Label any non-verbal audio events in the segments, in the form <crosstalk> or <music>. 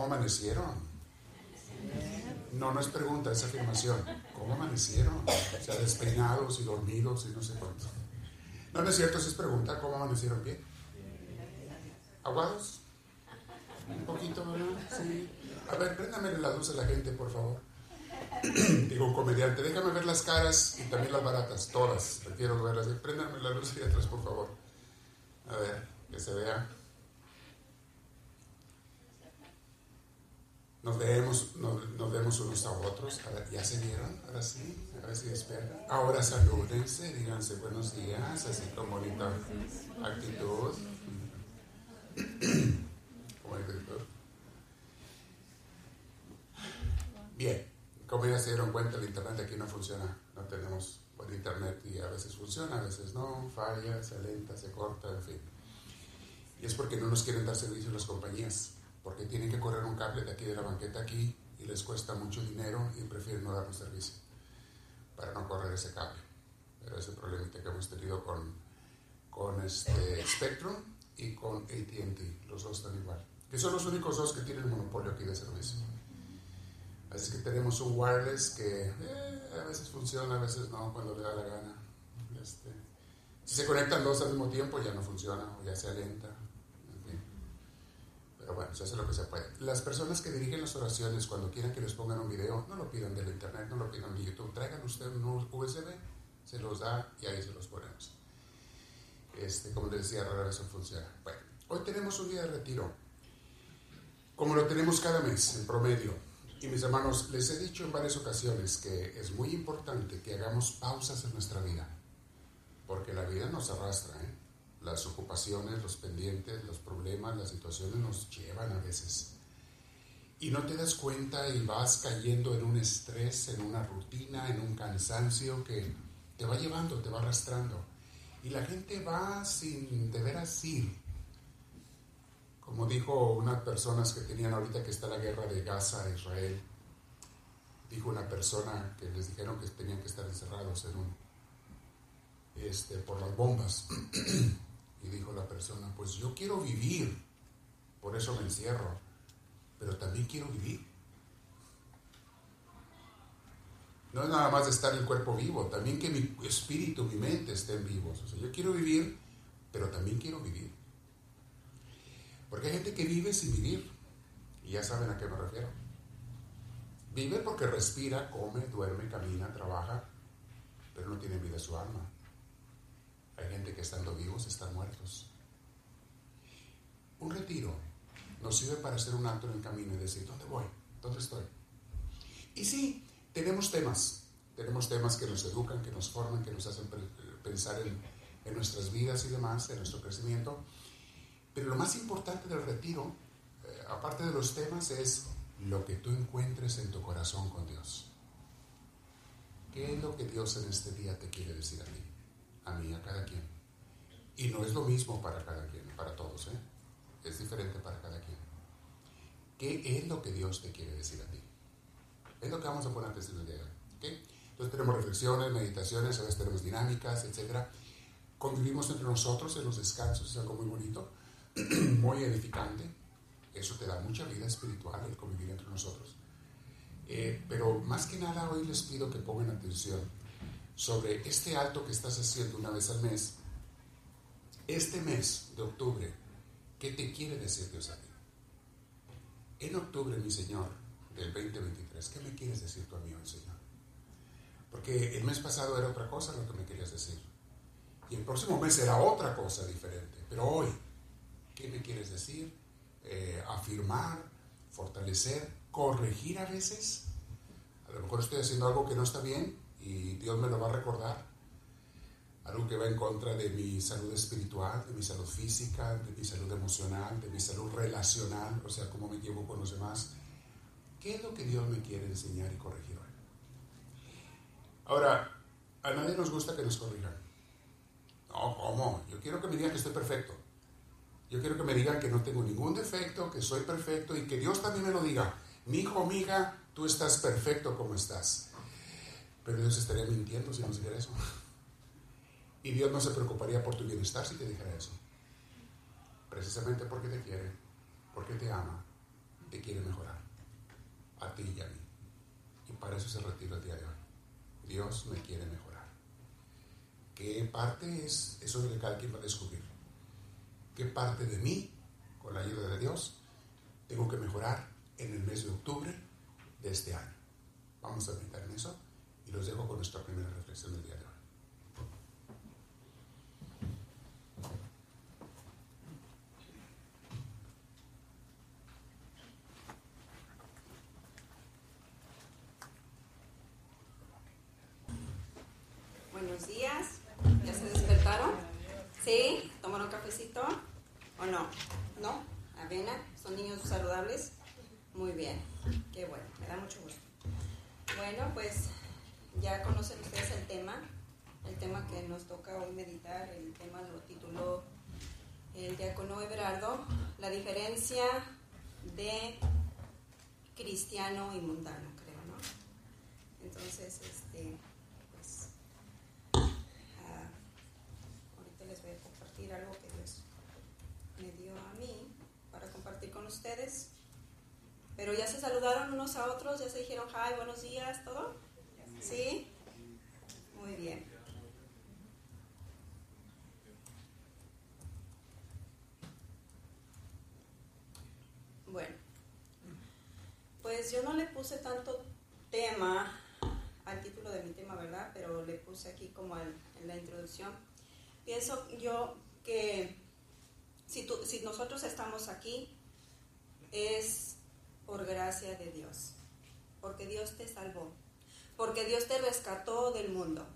¿Cómo amanecieron? No, no es pregunta, es afirmación. ¿Cómo amanecieron? O sea, despeinados y dormidos y no sé cuánto. No, no es cierto, es pregunta. ¿Cómo amanecieron bien? ¿Aguados? Un poquito, ¿verdad? Sí. A ver, préndame la luz a la gente, por favor. <clears throat> Digo, comediante, déjame ver las caras y también las baratas, todas. Prefiero verlas. Préndame la luz ahí atrás, por favor. A ver, que se vea. Nos vemos, nos, vemos unos a otros. ¿Ya se vieron? Ahora sí, a ver si despiertan. Ahora salúdense, díganse buenos días, así con bonita actitud. <clears throat> Bien, como ya se dieron cuenta, el internet aquí no funciona. No tenemos buen internet y a veces funciona, a veces no, falla, se alenta, se corta, en fin. Y es porque no nos quieren dar servicio las compañías porque tienen que correr un cable de aquí de la banqueta aquí y les cuesta mucho dinero y prefieren no darnos servicio para no correr ese cable. Pero ese problemita que hemos tenido con, con este Spectrum y con ATT, los dos están igual. Que son los únicos dos que tienen el monopolio aquí de servicio. Así que tenemos un wireless que eh, a veces funciona, a veces no, cuando le da la gana. Este, si se conectan dos al mismo tiempo ya no funciona o ya se alenta bueno, se hace lo que se puede. Las personas que dirigen las oraciones, cuando quieran que les pongan un video, no lo pidan del internet, no lo pidan de YouTube, traigan usted un USB, se los da y ahí se los ponemos. Este, como les decía, rara eso funciona. Bueno, hoy tenemos un día de retiro, como lo tenemos cada mes en promedio. Y mis hermanos, les he dicho en varias ocasiones que es muy importante que hagamos pausas en nuestra vida, porque la vida nos arrastra, ¿eh? Las ocupaciones, los pendientes, los problemas, las situaciones nos llevan a veces. Y no te das cuenta y vas cayendo en un estrés, en una rutina, en un cansancio que te va llevando, te va arrastrando. Y la gente va sin de veras ir. Como dijo unas personas que tenían ahorita que está la guerra de Gaza a Israel, dijo una persona que les dijeron que tenían que estar encerrados en un, este, por las bombas. <clears throat> Y dijo la persona, pues yo quiero vivir, por eso me encierro, pero también quiero vivir. No es nada más estar el cuerpo vivo, también que mi espíritu, mi mente estén vivos. Yo quiero vivir, pero también quiero vivir. Porque hay gente que vive sin vivir, y ya saben a qué me refiero. Vive porque respira, come, duerme, camina, trabaja, pero no tiene vida su alma. Hay gente que estando vivos están muertos. Un retiro nos sirve para hacer un acto en el camino y decir, ¿dónde voy? ¿Dónde estoy? Y sí, tenemos temas. Tenemos temas que nos educan, que nos forman, que nos hacen pensar en, nuestras vidas y demás, en nuestro crecimiento. Pero lo más importante del retiro, eh, aparte de los temas, es lo que tú encuentres en tu corazón con Dios. ¿Qué es lo que Dios en este día te quiere decir a ti? A mí, a cada quien. Y no es lo mismo para cada quien, para todos, ¿eh? es diferente para cada quien. ¿Qué es lo que Dios te quiere decir a ti? Es lo que vamos a poner antes en el día. Entonces tenemos reflexiones, meditaciones, a veces tenemos dinámicas, etc. Convivimos entre nosotros en los descansos, es algo muy bonito, <clears throat> muy edificante. Eso te da mucha vida espiritual, el convivir entre nosotros. Eh, pero más que nada hoy les pido que pongan atención sobre este alto que estás haciendo una vez al mes, este mes de octubre, ¿qué te quiere decir Dios a ti? En octubre, mi Señor, del 2023, ¿qué me quieres decir tú a mí hoy, Señor? Porque el mes pasado era otra cosa lo que me querías decir. Y el próximo mes será otra cosa diferente. Pero hoy, ¿qué me quieres decir? Eh, afirmar, fortalecer, corregir a veces. A lo mejor estoy haciendo algo que no está bien y Dios me lo va a recordar. Algo que va en contra de mi salud espiritual, de mi salud física, de mi salud emocional, de mi salud relacional, o sea, cómo me llevo con los demás. ¿Qué es lo que Dios me quiere enseñar y corregir hoy? Ahora, a nadie nos gusta que nos corrijan. No, ¿cómo? Yo quiero que me digan que estoy perfecto. Yo quiero que me digan que no tengo ningún defecto, que soy perfecto y que Dios también me lo diga. Mi hijo, amiga, tú estás perfecto como estás. Pero Dios estaría mintiendo si no dijera eso. Y Dios no se preocuparía por tu bienestar si te dijera eso. Precisamente porque te quiere, porque te ama te quiere mejorar. A ti y a mí. Y para eso se retira el día de hoy. Dios me quiere mejorar. ¿Qué parte es eso que cada quien va a descubrir? ¿Qué parte de mí, con la ayuda de Dios, tengo que mejorar en el mes de octubre de este año? Vamos a meditar en eso y los dejo con nuestra primera reflexión del día de. Buenos días. ¿Ya se despertaron? ¿Sí? ¿Tomaron cafecito? ¿O no? ¿No? ¿Avena? ¿Son niños saludables? Muy bien. Qué bueno. Me da mucho gusto. Bueno, pues ya conocen ustedes el tema. El tema que nos toca hoy meditar. El tema lo tituló el diácono Everardo. La diferencia de cristiano y mundano, creo, ¿no? Entonces, este algo que Dios me dio a mí para compartir con ustedes. Pero ya se saludaron unos a otros, ya se dijeron hi, buenos días, todo. ¿Sí? Muy bien. Bueno, pues yo no le puse tanto tema al título de mi tema, ¿verdad? Pero le puse aquí como en la introducción. Pienso yo que si, si nosotros estamos aquí es por gracia de Dios, porque Dios te salvó, porque Dios te rescató del mundo,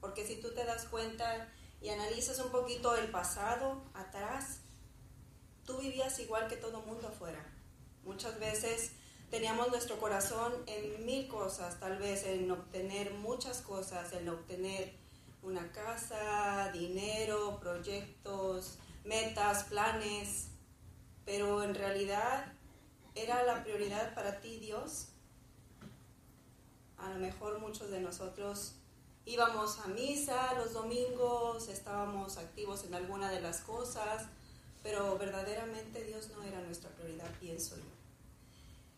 porque si tú te das cuenta y analizas un poquito el pasado atrás, tú vivías igual que todo mundo afuera. Muchas veces teníamos nuestro corazón en mil cosas, tal vez en obtener muchas cosas, en obtener una casa, dinero, proyectos, metas, planes, pero en realidad era la prioridad para ti Dios. A lo mejor muchos de nosotros íbamos a misa los domingos, estábamos activos en alguna de las cosas, pero verdaderamente Dios no era nuestra prioridad, pienso yo.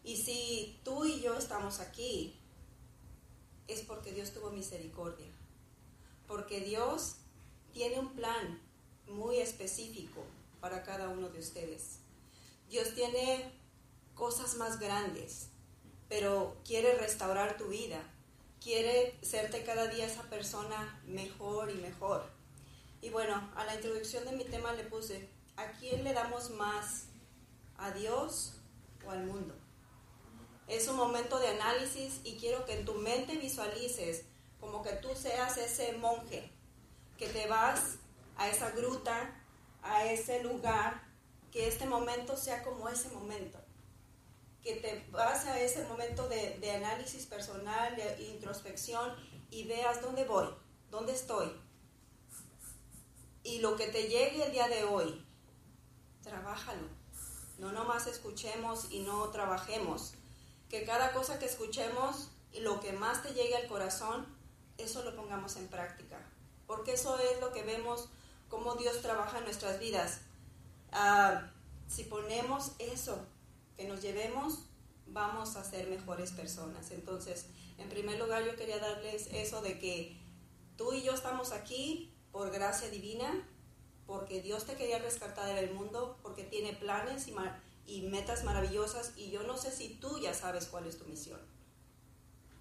Y si tú y yo estamos aquí, es porque Dios tuvo misericordia porque Dios tiene un plan muy específico para cada uno de ustedes. Dios tiene cosas más grandes, pero quiere restaurar tu vida, quiere serte cada día esa persona mejor y mejor. Y bueno, a la introducción de mi tema le puse, ¿a quién le damos más? ¿A Dios o al mundo? Es un momento de análisis y quiero que en tu mente visualices como que tú seas ese monje que te vas a esa gruta, a ese lugar, que este momento sea como ese momento, que te vas a ese momento de, análisis personal, de introspección y veas dónde voy, dónde estoy. Y lo que te llegue el día de hoy, trabájalo. No nomás escuchemos y no trabajemos. Que cada cosa que escuchemos y lo que más te llegue al corazón, eso lo pongamos en práctica, porque eso es lo que vemos cómo Dios trabaja en nuestras vidas. Ah, si ponemos eso, que nos llevemos, vamos a ser mejores personas. Entonces, en primer lugar, yo quería darles eso de que tú y yo estamos aquí por gracia divina, porque Dios te quería rescatar del mundo, porque tiene planes y, y metas maravillosas, y yo no sé si tú ya sabes cuál es tu misión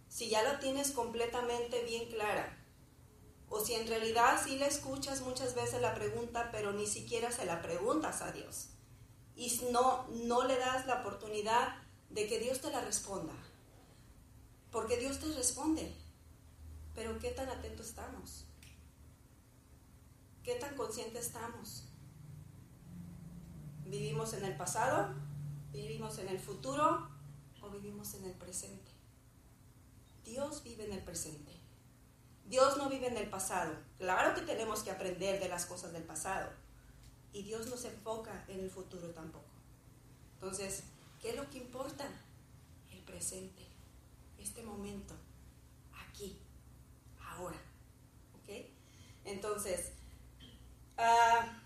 si ya la tienes completamente bien clara, o si en realidad sí le escuchas muchas veces la pregunta, pero ni siquiera se la preguntas a Dios, y no, no le das la oportunidad de que Dios te la responda, porque Dios te responde, pero ¿qué tan atentos estamos? ¿Qué tan conscientes estamos? ¿Vivimos en el pasado? ¿Vivimos en el futuro? ¿O vivimos en el presente? Dios vive en el presente. Dios no vive en el pasado. Claro que tenemos que aprender de las cosas del pasado. Y Dios no se enfoca en el futuro tampoco. Entonces, ¿qué es lo que importa? El presente, este momento, aquí, ahora. ¿Ok? Entonces, ah,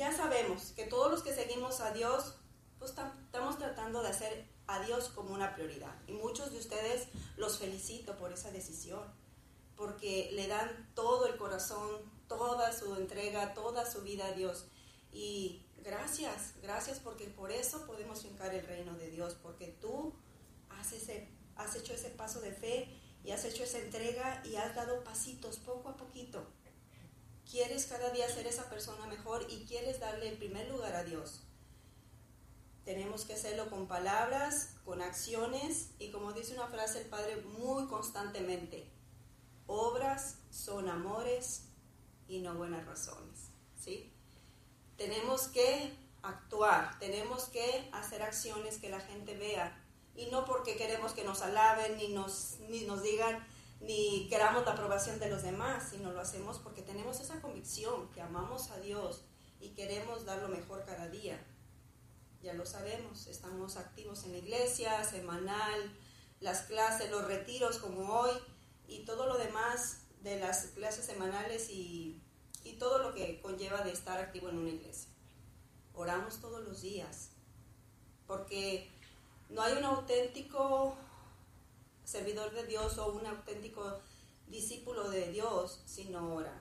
ya sabemos que todos los que seguimos a Dios, pues estamos tratando de hacer a Dios como una prioridad. Y muchos de ustedes los felicito por esa decisión, porque le dan todo el corazón, toda su entrega, toda su vida a Dios. Y gracias, gracias porque por eso podemos fincar el reino de Dios, porque tú has, has hecho ese paso de fe y has hecho esa entrega y has dado pasitos poco a poquito. Quieres cada día ser esa persona mejor y quieres darle el primer lugar a Dios. Tenemos que hacerlo con palabras, con acciones y como dice una frase el Padre muy constantemente, obras son amores y no buenas razones. ¿sí? Tenemos que actuar, tenemos que hacer acciones que la gente vea y no porque queremos que nos alaben ni nos, ni nos digan ni queramos la aprobación de los demás, sino lo hacemos porque tenemos esa convicción que amamos a Dios y queremos dar lo mejor cada día ya lo sabemos, estamos activos en la iglesia, semanal, las clases, los retiros como hoy y todo lo demás de las clases semanales y, y todo lo que conlleva de estar activo en una iglesia. Oramos todos los días, porque no hay un auténtico servidor de Dios o un auténtico discípulo de Dios si no ora.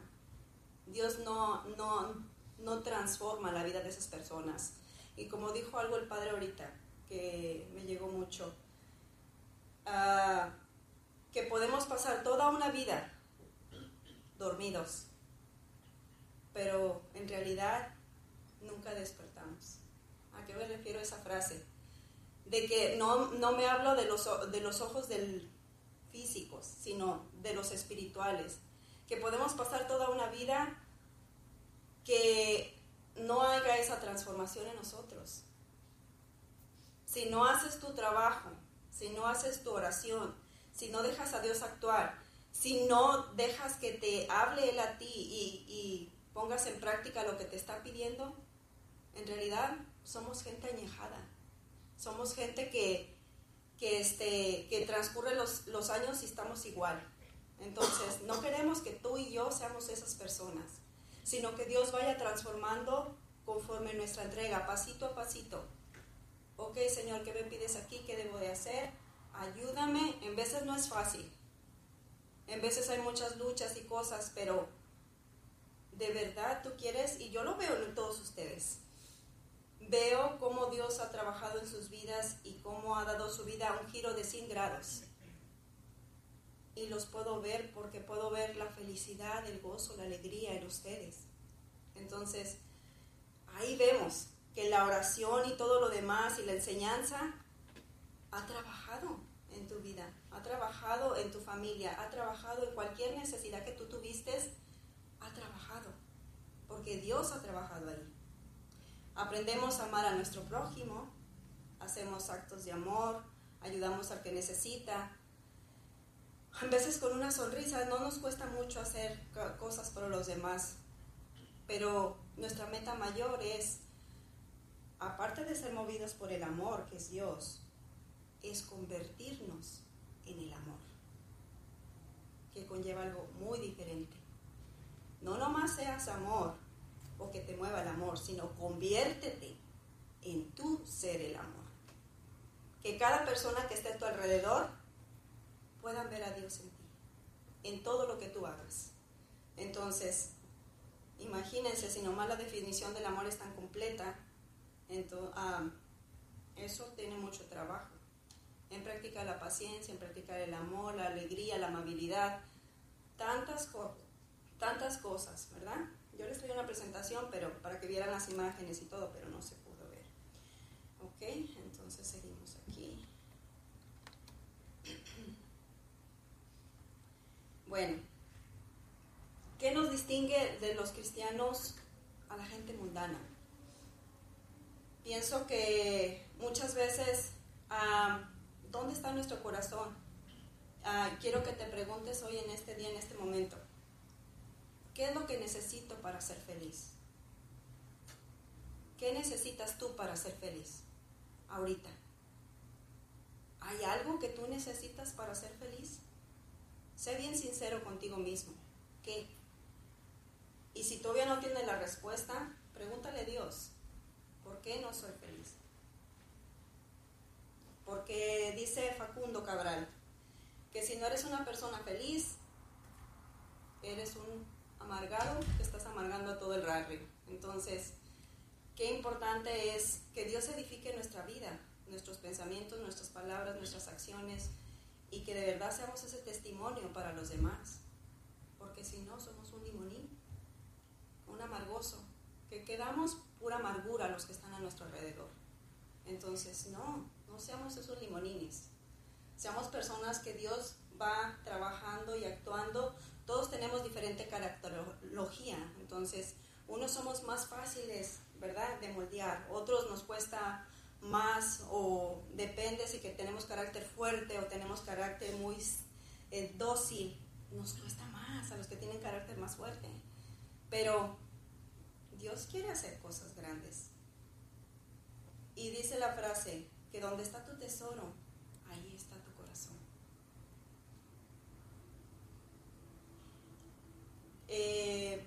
Dios no, no, no transforma la vida de esas personas. Y como dijo algo el padre ahorita, que me llegó mucho, ah, que podemos pasar toda una vida dormidos, pero en realidad nunca despertamos. ¿A qué me refiero esa frase? De que no, no me hablo de los, de los ojos del físicos, sino de los espirituales. Que podemos pasar toda una vida que no haga esa transformación en nosotros. Si no haces tu trabajo, si no haces tu oración, si no dejas a Dios actuar, si no dejas que te hable Él a ti y, pongas en práctica lo que te está pidiendo, en realidad somos gente añejada. Somos gente que, que, este, que transcurre los, los años y estamos igual. Entonces, no queremos que tú y yo seamos esas personas sino que Dios vaya transformando conforme nuestra entrega, pasito a pasito. Ok, Señor, ¿qué me pides aquí? ¿Qué debo de hacer? Ayúdame. En veces no es fácil. En veces hay muchas luchas y cosas, pero de verdad tú quieres, y yo lo veo en todos ustedes. Veo Dios ha trabajado en sus vidas y cómo ha dado su vida un giro de 100 grados y los puedo ver porque puedo ver la felicidad, el gozo, la alegría en ustedes. Entonces, ahí vemos que la oración y todo lo demás y la enseñanza ha trabajado en tu vida, ha trabajado en tu familia, ha trabajado en cualquier necesidad que tú tuviste, ha trabajado, porque Dios ha trabajado ahí. Aprendemos a amar a nuestro prójimo, hacemos actos de amor, ayudamos al que necesita, a veces con una sonrisa no nos cuesta mucho hacer cosas por los demás, pero nuestra meta mayor es, aparte de ser movidos por el amor que es Dios, es convertirnos en el amor, que conlleva algo muy diferente. No nomás seas amor o que te mueva el amor, sino conviértete en tu ser el amor. Que cada persona que esté a tu alrededor puedan ver a Dios en ti, en todo lo que tú hagas. Entonces, imagínense, si nomás la definición del amor es tan completa, entonces, eso tiene mucho trabajo. En practicar la paciencia, en practicar el amor, la alegría, la amabilidad, tantas, tantas cosas, ¿verdad? Yo les traía una presentación pero para que vieran las imágenes y todo, pero no se pudo ver. ¿Ok? Entonces seguimos aquí. <clears throat> Bueno, ¿qué nos distingue de los cristianos a la gente mundana? Pienso que muchas veces, ah, ¿dónde está nuestro corazón? Ah, quiero que te preguntes hoy en este día, en este momento, ¿qué es lo que necesito para ser feliz? ¿Qué necesitas tú para ser feliz ahorita? ¿Hay algo que tú necesitas para ser feliz? Sé bien sincero contigo mismo. ¿Qué? Y si todavía no tienes la respuesta, pregúntale a Dios, ¿por qué no soy feliz? dice Facundo Cabral, que si no eres una persona feliz, eres un amargado estás amargando a todo el barrio. Entonces, qué importante es que Dios edifique nuestra vida, nuestros pensamientos, nuestras palabras, nuestras acciones, y que de verdad seamos ese testimonio para los demás. Porque si no, somos un limonín, un amargoso, que quedamos pura amargura a los que están a nuestro alrededor. Entonces, no, no seamos esos limonines. Seamos personas que Dios va trabajando y actuando. Todos tenemos diferente caracterología. Entonces, unos somos más fáciles, ¿verdad?, de moldear. Otros nos cuesta más o depende si que tenemos carácter fuerte o tenemos carácter muy eh, dócil. Nos cuesta más a los que tienen carácter más fuerte. Pero Dios quiere hacer cosas grandes. Y dice la frase, que donde está tu tesoro, ahí está tu corazón. Eh,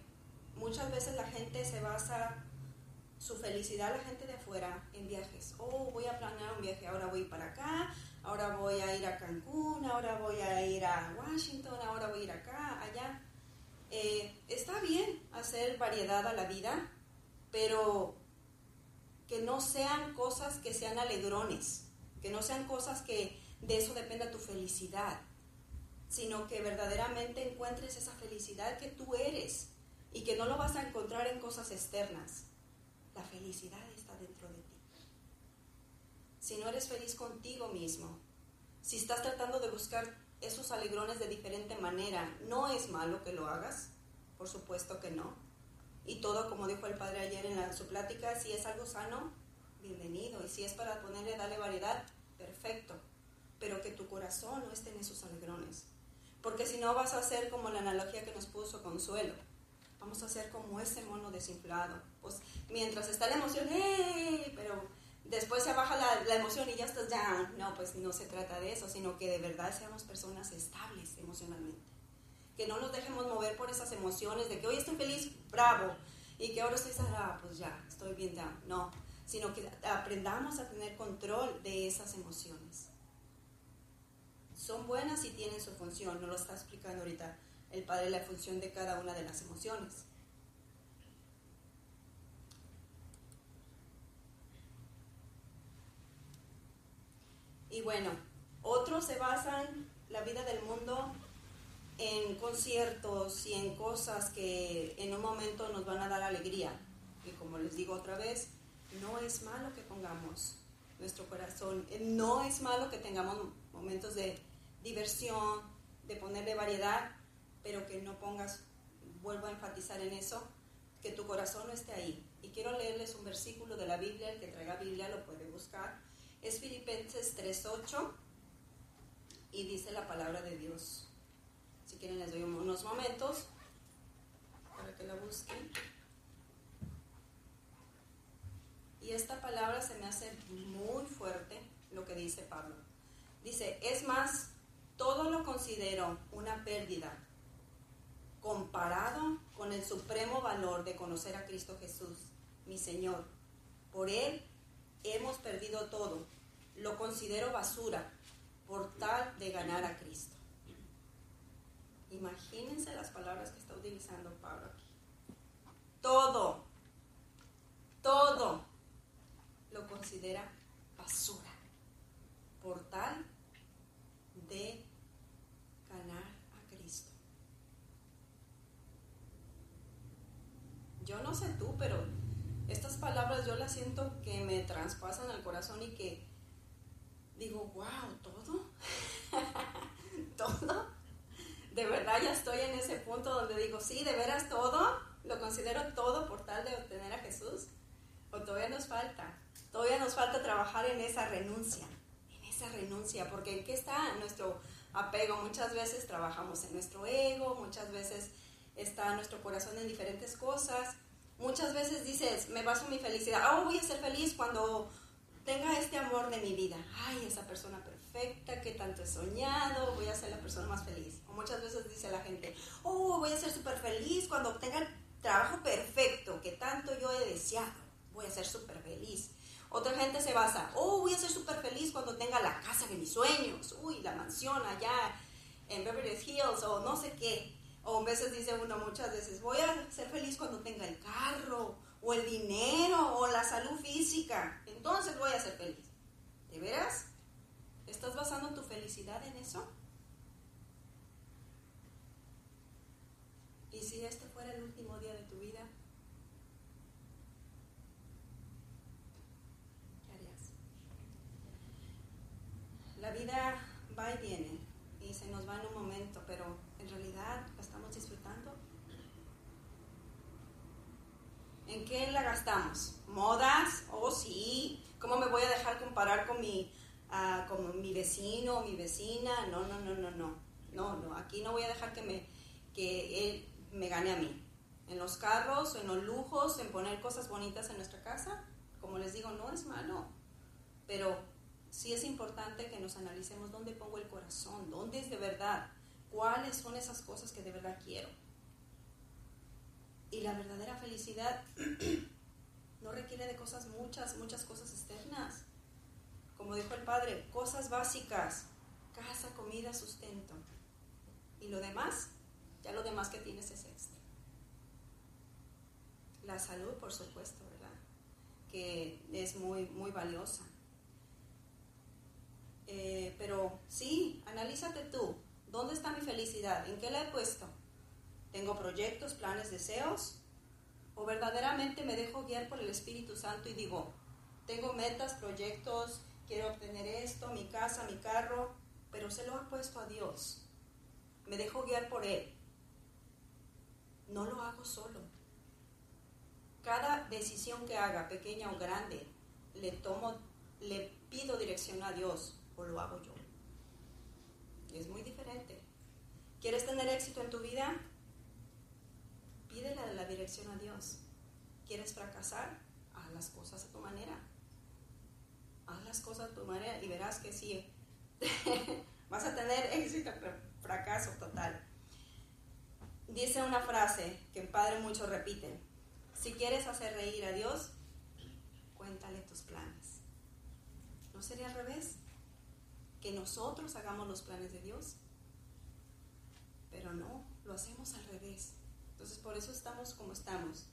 muchas veces la gente se basa su felicidad, la gente de afuera, en viajes. Oh, voy a planear un viaje, ahora voy para acá, ahora voy a ir a Cancún, ahora voy a ir a Washington, ahora voy a ir acá, allá. Eh, está bien hacer variedad a la vida, pero que no sean cosas que sean alegrones, que no sean cosas que de eso dependa tu felicidad, sino que verdaderamente encuentres esa felicidad que tú eres y que no lo vas a encontrar en cosas externas. La felicidad está dentro de ti. Si no eres feliz contigo mismo, si estás tratando de buscar esos alegrones de diferente manera, no es malo que lo hagas, por supuesto que no y todo, como dijo el padre ayer en su plática, si es algo sano, bienvenido. Y si es para ponerle, darle variedad, perfecto. Pero que tu corazón no esté en esos alegrones. Porque si no vas a hacer como la analogía que nos puso Consuelo. Vamos a hacer como ese mono desinflado. Pues mientras está la emoción, ¡eh! pero después se baja la, la, emoción y ya estás ya. No, pues no se trata de eso, sino que de verdad seamos personas estables emocionalmente que no nos dejemos mover por esas emociones de que hoy estoy feliz, bravo, y que ahora estoy ah, pues ya, estoy bien down. No, sino que aprendamos a tener control de esas emociones. Son buenas y tienen su función, no lo está explicando ahorita el padre la función de cada una de las emociones. Y bueno, otros se basan la vida del mundo en conciertos y en cosas que en un momento nos van a dar alegría. Y como les digo otra vez, no es malo que pongamos nuestro corazón, no es malo que tengamos momentos de diversión, de ponerle variedad, pero que no pongas, vuelvo a enfatizar en eso, que tu corazón no esté ahí. Y quiero leerles un versículo de la Biblia, el que traiga Biblia lo puede buscar. Es Filipenses 3.8 y dice la palabra de Dios. Si quieren les doy unos momentos para que la busquen. Y esta palabra se me hace muy fuerte lo que dice Pablo. Dice, es más, todo lo considero una pérdida comparado con el supremo valor de conocer a Cristo Jesús, mi Señor. Por Él hemos perdido todo. Lo considero basura por tal de ganar a Cristo. Imagínense las palabras que está utilizando Pablo aquí. Todo, todo lo considera basura por tal de ganar a Cristo. Yo no sé tú, pero estas palabras yo las siento que me traspasan al corazón y que digo, wow, todo, <laughs> todo de verdad ya estoy en ese punto donde digo, sí, de veras todo, lo considero todo por tal de obtener a Jesús, o todavía nos falta, todavía nos falta trabajar en esa renuncia, en esa renuncia, porque ¿en qué está nuestro apego? Muchas veces trabajamos en nuestro ego, muchas veces está nuestro corazón en diferentes cosas, muchas veces dices, me baso mi felicidad, oh, voy a ser feliz cuando tenga este amor de mi vida, ay, esa persona perfecta que tanto he soñado, voy a ser la persona más feliz. O muchas veces dice la gente, oh, voy a ser súper feliz cuando obtenga el trabajo perfecto que tanto yo he deseado, voy a ser súper feliz. Otra gente se basa, oh, voy a ser súper feliz cuando tenga la casa de mis sueños, uy, la mansión allá en Beverly Hills o no sé qué. O a veces dice uno muchas veces, voy a ser feliz cuando tenga el carro o el dinero o la salud física. Entonces voy a ser feliz. ¿De veras? ¿Estás basando tu felicidad en eso? ¿Y si este fuera el último día de tu vida? ¿Qué harías? La vida va y viene y se nos va en un momento, pero en realidad la estamos disfrutando. ¿En qué la gastamos? ¿Modas? Oh, sí. ¿Cómo me voy a dejar comparar con mi, uh, con mi vecino o mi vecina? No, no, no, no, no. No, no. Aquí no voy a dejar que me, que él me gane a mí. En los carros, en los lujos, en poner cosas bonitas en nuestra casa. Como les digo, no es malo. Pero sí es importante que nos analicemos dónde pongo el corazón, dónde es de verdad, cuáles son esas cosas que de verdad quiero. Y la verdadera felicidad <clears throat> no requiere de cosas muchas, muchas cosas externas. Como dijo el padre, cosas básicas, casa, comida, sustento. Y lo demás, ya lo demás que tienes es extra. La salud, por supuesto, ¿verdad? Que es muy, muy valiosa. Eh, pero sí, analízate tú. ¿Dónde está mi felicidad? ¿En qué la he puesto? ¿Tengo proyectos, planes, deseos? ¿O verdaderamente me dejo guiar por el Espíritu Santo y digo, tengo metas, proyectos, quiero obtener esto, mi casa, mi carro, pero se lo ha puesto a Dios? Me dejo guiar por Él. No lo hago solo. Cada decisión que haga, pequeña o grande, le tomo, le pido dirección a Dios o lo hago yo. Es muy diferente. ¿Quieres tener éxito en tu vida? Pídele la dirección a Dios. ¿Quieres fracasar? Haz las cosas a tu manera. Haz las cosas a tu manera y verás que sí. <laughs> vas a tener éxito, pero fracaso total. Dice una frase que el Padre mucho repite. Si quieres hacer reír a Dios, cuéntale tus planes. ¿No sería al revés? Que nosotros hagamos los planes de Dios. Pero no, lo hacemos al revés. Entonces por eso estamos como estamos.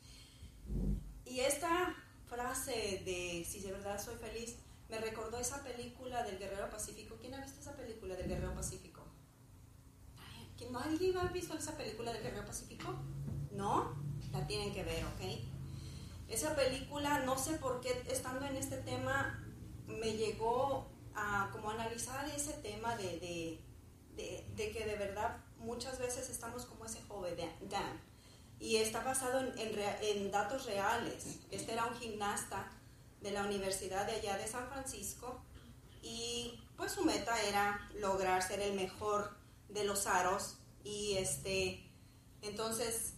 Y esta frase de si de verdad soy feliz me recordó esa película del Guerrero Pacífico. ¿Quién ha visto esa película del Guerrero Pacífico? ¿Alguien ha visto esa película del Guerrero Pacífico? ¿No? La tienen que ver, ¿ok? Esa película, no sé por qué, estando en este tema, me llegó como analizar ese tema de, de, que de verdad muchas veces estamos como ese joven Dan. Y está basado en, en, datos reales. Este era un gimnasta de la Universidad de allá de San Francisco y pues su meta era lograr ser el mejor de los aros y este entonces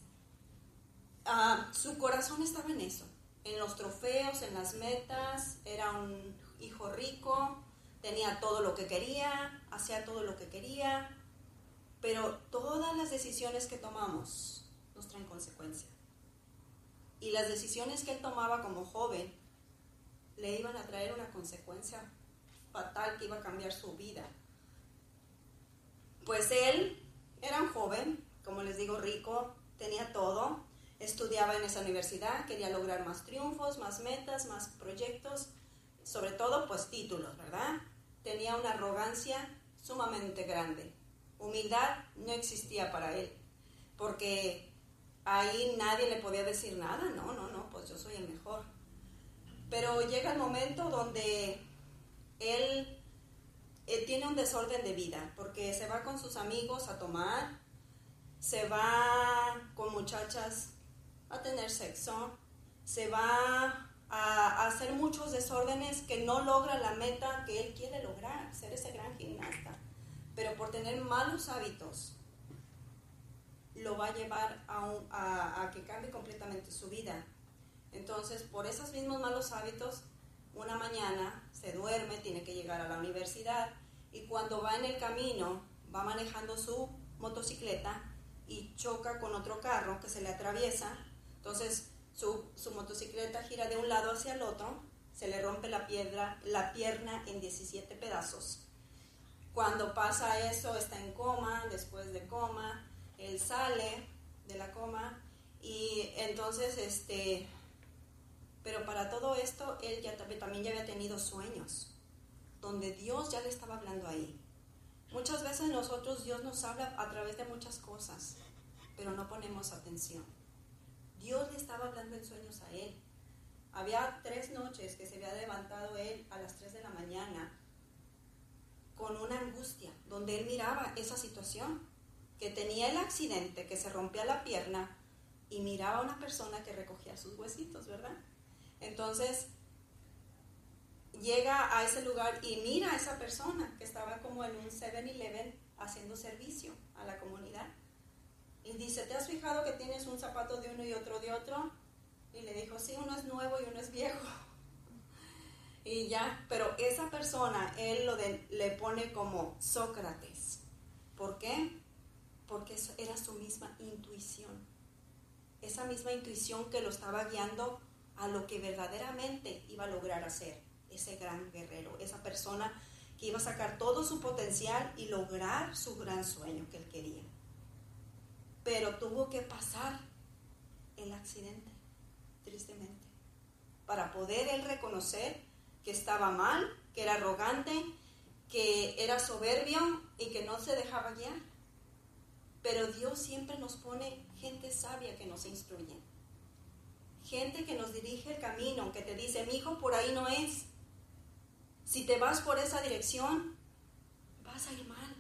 ah, su corazón estaba en eso en los trofeos en las metas era un hijo rico tenía todo lo que quería, hacía todo lo que quería, pero todas las decisiones que tomamos nos traen consecuencia. Y las decisiones que él tomaba como joven le iban a traer una consecuencia fatal que iba a cambiar su vida. Pues él era un joven, como les digo, rico, tenía todo, estudiaba en esa universidad, quería lograr más triunfos, más metas, más proyectos, sobre todo pues títulos, ¿verdad? Tenía una arrogancia sumamente grande. Humildad no existía para él, porque ahí nadie le podía decir nada, no, no, no, pues yo soy el mejor. Pero llega el momento donde él, tiene un desorden de vida, porque se va con sus amigos a tomar, se va con muchachas a tener sexo, se va a, hacer muchos desórdenes que no logra la meta que él quiere lograr, ser ese gran gimnasta. Pero por tener malos hábitos, lo va a llevar a, a, que cambie completamente su vida. Entonces, por esos mismos malos hábitos, una mañana se duerme, tiene que llegar a la universidad y cuando va en el camino, va manejando su motocicleta y choca con otro carro que se le atraviesa. Entonces, su, motocicleta gira de un lado hacia el otro se le rompe la, piedra, la pierna en 17 pedazos. Cuando pasa eso, está en coma, después de coma, él sale de la coma y entonces, este, pero para todo esto, él ya también ya había tenido sueños, donde Dios ya le estaba hablando ahí. Muchas veces nosotros Dios nos habla a través de muchas cosas, pero no ponemos atención. Estaba hablando en sueños a él. Había tres noches que se había levantado él a las 3 de la mañana con una angustia, donde él miraba esa situación, que tenía el accidente, que se rompía la pierna y miraba a una persona que recogía sus huesitos, ¿verdad? Entonces, llega a ese lugar y mira a esa persona que estaba como en un 7-Eleven haciendo servicio a la comunidad. Y dice, ¿te has fijado que tienes un zapato de uno y otro de otro? Y le dijo, sí, uno es nuevo y uno es viejo. <laughs> Y ya, pero esa persona, él lo le pone como Sócrates. ¿Por qué? Porque era su misma intuición. Esa misma intuición que lo estaba guiando a lo que verdaderamente iba a lograr hacer ese gran guerrero, esa persona que iba a sacar todo su potencial y lograr su gran sueño que él quería. Pero tuvo que pasar el accidente, tristemente, para poder él reconocer que estaba mal, que era arrogante, que era soberbio y que no se dejaba guiar. Pero Dios siempre nos pone gente sabia que nos instruye. Gente que nos dirige el camino, que te dice, mi hijo, por ahí no es. Si te vas por esa dirección, vas a ir mal,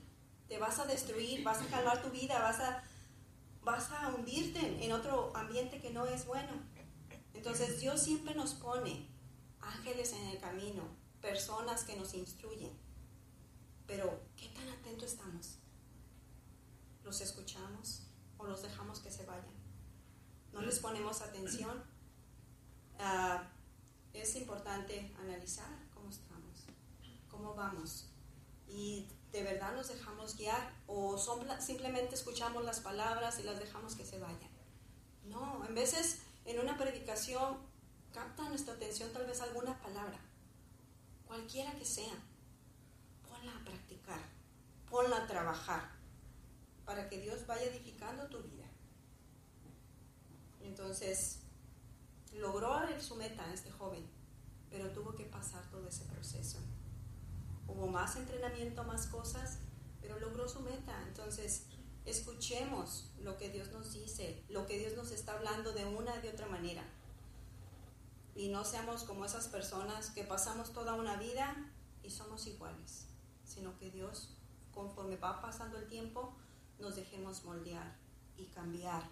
te vas a destruir, vas a calmar tu vida, vas a, vas a hundirte en otro ambiente que no es bueno. Entonces Dios siempre nos pone ángeles en el camino, personas que nos instruyen. Pero, ¿qué tan atentos estamos? ¿Los escuchamos o los dejamos que se vayan? ¿No les ponemos atención? Ah, es importante analizar cómo estamos, cómo vamos. Y de verdad nos dejamos guiar o simplemente escuchamos las palabras y las dejamos que se vayan. No, en veces en una predicación capta nuestra atención tal vez alguna palabra, cualquiera que sea, ponla a practicar, ponla a trabajar, para que Dios vaya edificando tu vida. Entonces, logró su meta este joven, pero tuvo que pasar todo ese proceso. Hubo más entrenamiento, más cosas, pero logró su meta. Entonces, escuchemos lo que Dios nos dice, lo que Dios nos está hablando de una y de otra manera y no seamos como esas personas que pasamos toda una vida y somos iguales, sino que Dios, conforme va pasando el tiempo, nos dejemos moldear y cambiar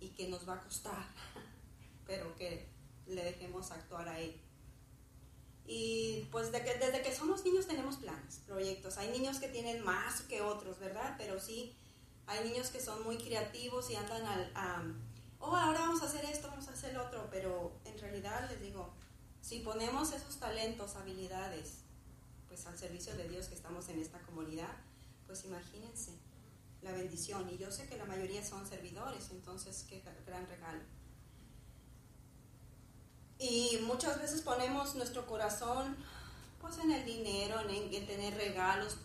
y que nos va a costar, <laughs> pero que le dejemos actuar a Él. Y pues de que, desde que somos niños tenemos planes, proyectos. Hay niños que tienen más que otros, ¿verdad? Pero sí, hay niños que son muy creativos y andan al, a, oh, ahora vamos a hacer esto, vamos a hacer lo otro, pero en realidad les digo, si ponemos esos talentos, habilidades, pues al servicio de Dios que estamos en esta comunidad, pues imagínense la bendición. Y yo sé que la mayoría son servidores, entonces qué gran regalo. Y muchas veces ponemos nuestro corazón pues en el dinero, en, en tener regalos,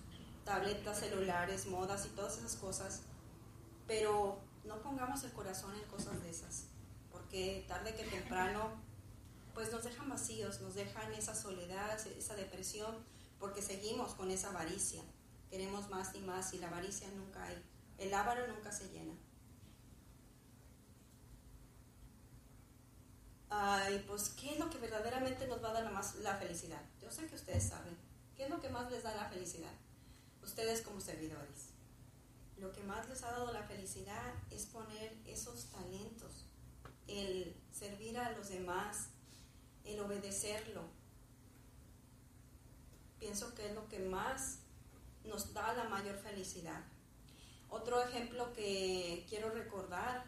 tabletas, celulares, modas y todas esas cosas. Pero no pongamos el corazón en cosas de esas, porque tarde que temprano, pues nos dejan vacíos, nos dejan esa soledad, esa depresión, porque seguimos con esa avaricia. Queremos más y más y la avaricia nunca hay. El ávaro nunca se llena. Ay, pues, ¿qué es lo que verdaderamente nos va a dar más la felicidad? Yo sé que ustedes saben. ¿Qué es lo que más les da la felicidad? Ustedes como servidores lo que más les ha dado la felicidad es poner esos talentos, el servir a los demás, el obedecerlo. Pienso que es lo que más nos da la mayor felicidad. Otro ejemplo que quiero recordar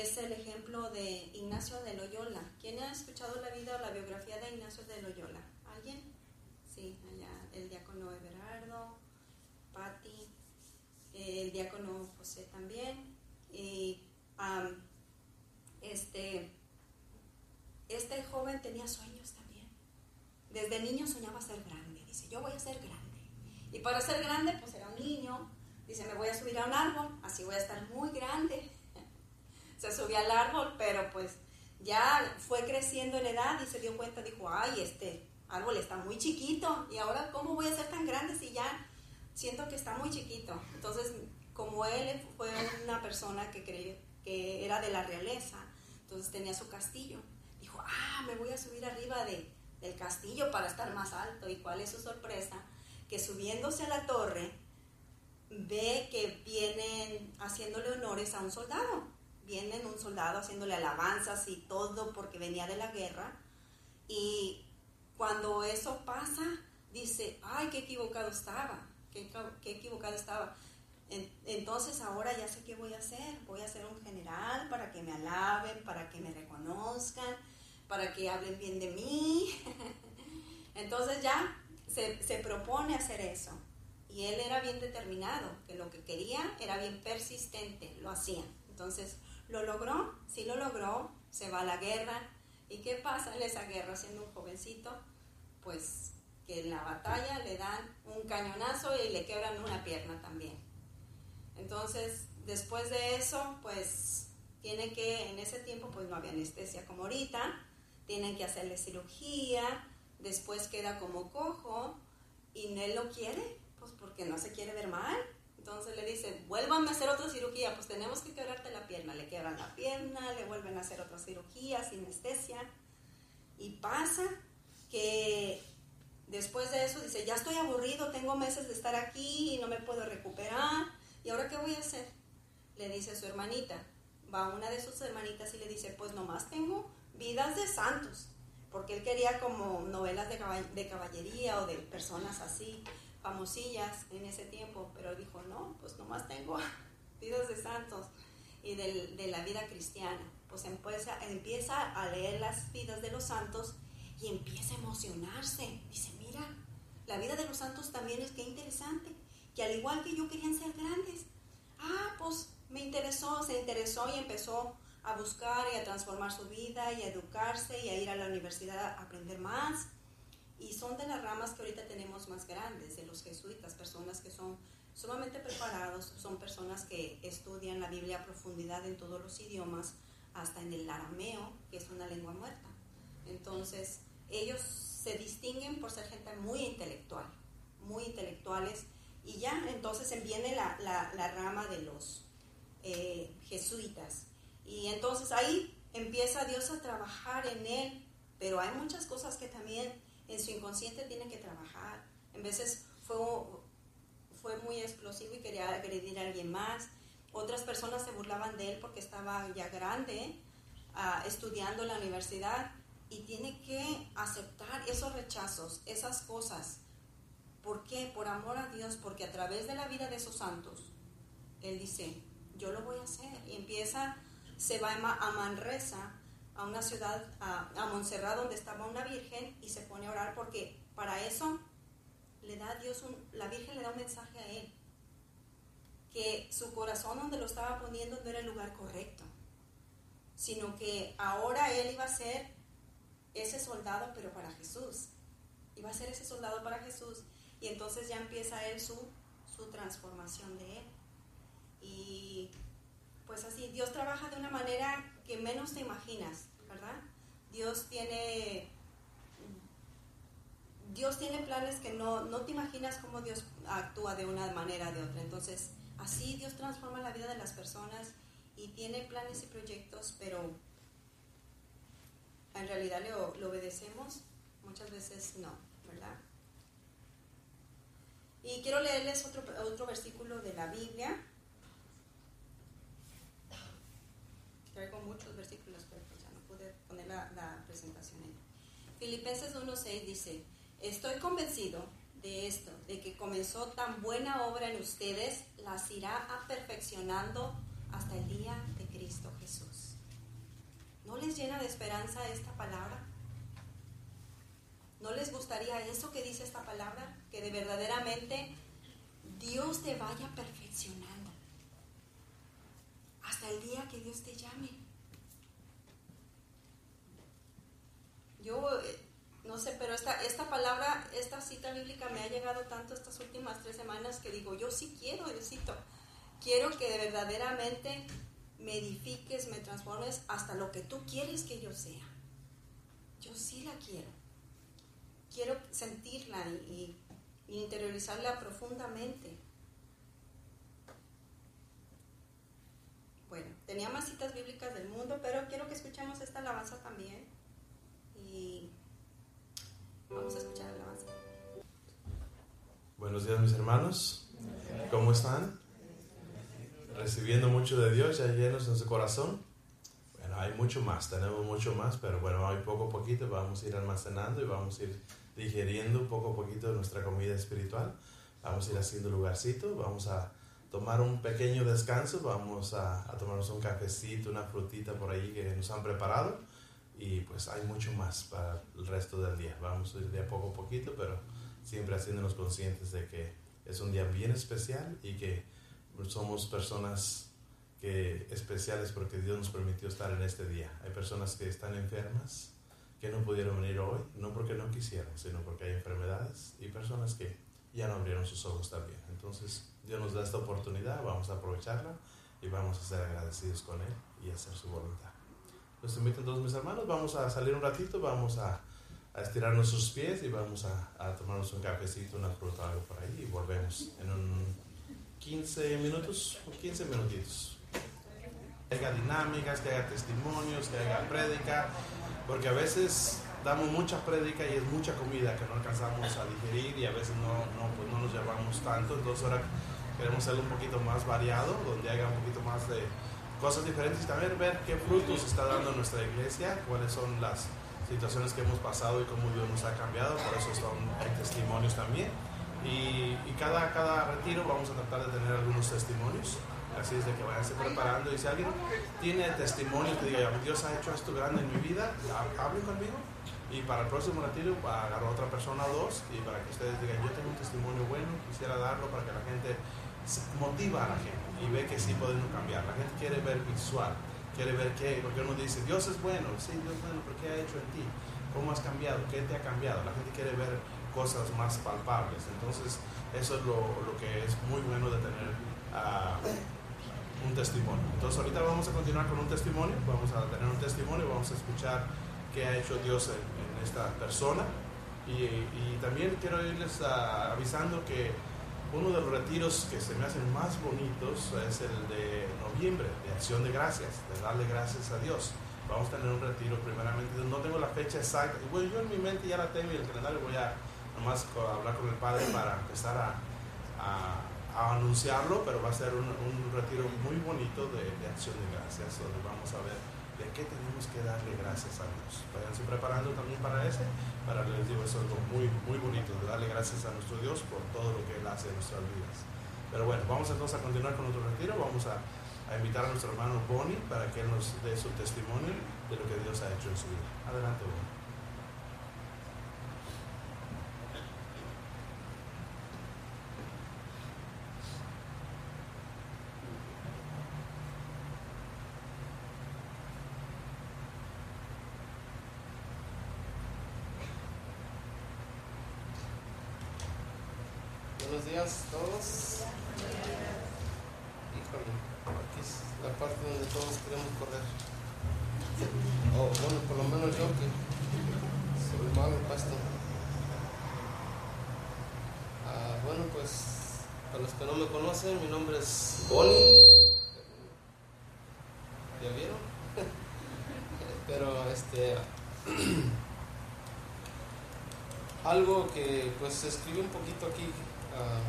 es el ejemplo de Ignacio de Loyola. ¿Quién ha escuchado la vida o la biografía de Ignacio de Loyola? ¿Alguien? Sí, allá el diácono Everardo, Patti, el diácono José también. Y este, este joven tenía sueños también. desde niño soñaba ser grande. Dice, yo voy a ser grande. Y para ser grande, pues era un niño. Dice, me voy a subir a un árbol, así voy a estar muy grande. Se subió al árbol, pero pues ya fue creciendo en edad y se dio cuenta, dijo, ay, este árbol está muy chiquito y ahora cómo voy a ser tan grande si ya siento que está muy chiquito. Entonces, como él fue una persona que creyó que era de la realeza, entonces tenía su castillo, dijo, ah, me voy a subir arriba de, del castillo para estar más alto. ¿Y cuál es su sorpresa? Que subiéndose a la torre, ve que vienen haciéndole honores a un soldado. Vienen un soldado haciéndole alabanzas y todo porque venía de la guerra. Y cuando eso pasa, dice, ay, qué equivocado estaba, qué, qué equivocado estaba. Entonces ahora ya sé qué voy a hacer. Voy a ser un general para que me alaben, para que me reconozcan, para que hablen bien de mí. <laughs> Entonces ya se, se, propone hacer eso. Y él era bien determinado, que lo que quería era bien persistente, lo hacía. Entonces lo logró, sí lo logró, se va a la guerra. ¿Y qué pasa en esa guerra siendo un jovencito? Pues que en la batalla le dan un cañonazo y le quebran una pierna también. Entonces, después de eso, pues tiene que, en ese tiempo pues no había anestesia como ahorita, tienen que hacerle cirugía, después queda como cojo y él lo quiere, pues porque no se quiere ver mal. Entonces le dice, vuelvan a hacer otra cirugía, pues tenemos que quebrarte la pierna. Le quebran la pierna, le vuelven a hacer otra cirugía sin anestesia. Y pasa que después de eso dice, ya estoy aburrido, tengo meses de estar aquí y no me puedo recuperar. ¿Y ahora qué voy a hacer? Le dice a su hermanita. Va una de sus hermanitas y le dice, pues nomás tengo vidas de santos, porque él quería como novelas de caballería o de personas así, famosillas en ese tiempo, pero dijo, no, pues nomás tengo <laughs> vidas de santos y de, la vida cristiana. Pues empieza, empieza a leer las vidas de los santos y empieza a emocionarse. Dice, mira, la vida de los santos también es que interesante, que al igual que yo querían ser grandes. Ah, pues me interesó, se interesó y empezó a buscar y a transformar su vida y a educarse y a ir a la universidad a aprender más. Y son de las ramas que ahorita tenemos más grandes, de los jesuitas, personas que son sumamente preparados, son personas que estudian la Biblia a profundidad en todos los idiomas, hasta en el arameo, que es una lengua muerta. Entonces, ellos se distinguen por ser gente muy intelectual, muy intelectuales, y ya entonces viene la, la, rama de los eh, jesuitas, y entonces ahí empieza Dios a trabajar en él, pero hay muchas cosas que también en su inconsciente tiene que trabajar. En veces fue, fue muy explosivo y quería agredir a alguien más. Otras personas se burlaban de él porque estaba ya grande, ah, estudiando en la universidad, y tiene que aceptar esos rechazos, esas cosas. ¿Por qué? Por amor a Dios, porque a través de la vida de esos santos, Él dice, yo lo voy a hacer. Y empieza se va a Manresa, a una ciudad, a, a Montserrat, donde estaba una virgen, y se pone a orar porque para eso le da Dios, un, la Virgen le da un mensaje a él, que su corazón donde lo estaba poniendo no era el lugar correcto, sino que ahora él iba a ser ese soldado, pero para Jesús. Iba a ser ese soldado para Jesús. Y entonces ya empieza él su, su transformación de él. Y pues así, Dios trabaja de una manera que menos te imaginas, ¿verdad? Dios tiene, Dios tiene planes que no, no te imaginas cómo Dios actúa de una manera o de otra. Entonces, así Dios transforma la vida de las personas y tiene planes y proyectos, pero en realidad le, le obedecemos, muchas veces no, ¿verdad? Y quiero leerles otro, otro versículo de la Biblia traigo muchos versículos, pero pues ya no pude poner la, presentación ahí. Filipenses 1.6 dice, estoy convencido de esto, de que comenzó tan buena obra en ustedes, las irá perfeccionando hasta el día de Cristo Jesús. ¿No les llena de esperanza esta palabra? ¿No les gustaría eso que dice esta palabra? Que de verdaderamente Dios te vaya perfeccionando hasta el día que Dios te llame. Yo, eh, no sé, pero esta, esta palabra, esta cita bíblica me ha llegado tanto estas últimas tres semanas que digo, yo sí quiero, Diosito, quiero que verdaderamente me edifiques, me transformes hasta lo que tú quieres que yo sea. Yo sí la quiero. Quiero sentirla y, interiorizarla profundamente. Bueno, tenía más citas bíblicas del mundo, pero quiero que escuchemos esta alabanza también. Y vamos a escuchar la alabanza. Buenos días mis hermanos, ¿cómo están? Recibiendo mucho de Dios, ya llenos en su corazón. Bueno, hay mucho más, tenemos mucho más, pero bueno, hay poco a poquito vamos a ir almacenando y vamos a ir digeriendo poco a poquito nuestra comida espiritual. Vamos a ir haciendo lugarcito, vamos a tomar un pequeño descanso, vamos a, a tomarnos un cafecito, una frutita por ahí que nos han preparado y pues hay mucho más para el resto del día. Vamos a ir de a poco a poquito, pero siempre haciéndonos conscientes de que es un día bien especial y que somos personas que, especiales porque Dios nos permitió estar en este día. Hay personas que están enfermas, que no pudieron venir hoy, no porque no quisieron, sino porque hay enfermedades y personas que ya no abrieron sus ojos también. Entonces, Dios nos da esta oportunidad, vamos a aprovecharla y vamos a ser agradecidos con Él y hacer su voluntad. Los invito todos mis hermanos, vamos a salir un ratito, vamos a, a estirar nuestros pies y vamos a, a, tomarnos un cafecito, una fruta, algo por ahí y volvemos en un 15 minutos, 15 minutitos. Que haya dinámicas, que haya testimonios, que haya prédica, porque a veces damos mucha prédica y es mucha comida que no alcanzamos a digerir y a veces no, no, pues no nos llevamos tanto, entonces ahora queremos hacerlo un poquito más variado, donde haya un poquito más de cosas diferentes y también ver qué frutos está dando nuestra iglesia, cuáles son las situaciones que hemos pasado y cómo Dios nos ha cambiado, por eso son, testimonios también. Y, cada, cada retiro vamos a tratar de tener algunos testimonios, así es de que vayanse preparando. Y si alguien tiene testimonios que diga, Dios ha hecho esto grande en mi vida, hablen conmigo y para el próximo retiro agarro a otra persona o dos y para que ustedes digan, yo tengo un testimonio bueno, quisiera darlo para que la gente motiva a la gente y ve que sí podemos cambiar. La gente quiere ver visual, quiere ver qué, porque uno dice, Dios es bueno, sí, Dios es bueno, pero ¿qué ha hecho en ti? ¿Cómo has cambiado? ¿Qué te ha cambiado? La gente quiere ver cosas más palpables. Entonces, eso es lo, lo que es muy bueno de tener uh, un testimonio. Entonces, ahorita vamos a continuar con un testimonio, vamos a tener un testimonio, vamos a escuchar qué ha hecho Dios en, en esta persona. Y, y, también quiero irles uh, avisando que uno de los retiros que se me hacen más bonitos es el de noviembre, de acción de gracias, de darle gracias a Dios. Vamos a tener un retiro primeramente, no tengo la fecha exacta, bueno, yo en mi mente ya la tengo y el calendario voy a nomás hablar con el Padre para empezar a, a, a anunciarlo, pero va a ser un, un retiro muy bonito de, de, acción de gracias, donde vamos a ver de qué tenemos que darle gracias a Dios. Váyanse preparando también para ese, para les digo, es algo muy, muy bonito, de darle gracias a nuestro Dios por todo lo que Él hace en nuestras vidas. Pero bueno, vamos entonces a continuar con otro retiro, vamos a, a invitar a nuestro hermano Bonnie para que Él nos dé su testimonio de lo que Dios ha hecho en su vida. Adelante, Bonnie. Buenos días a todos. Híjole, aquí es la parte donde todos queremos correr. O oh, bueno, por lo menos yo que soy malo pasto. Ah, bueno, pues para los mi nombre es Bonnie. ¿Ya vieron? <laughs> Pero este <clears throat> algo que pues escribí un poquito aquí Uh,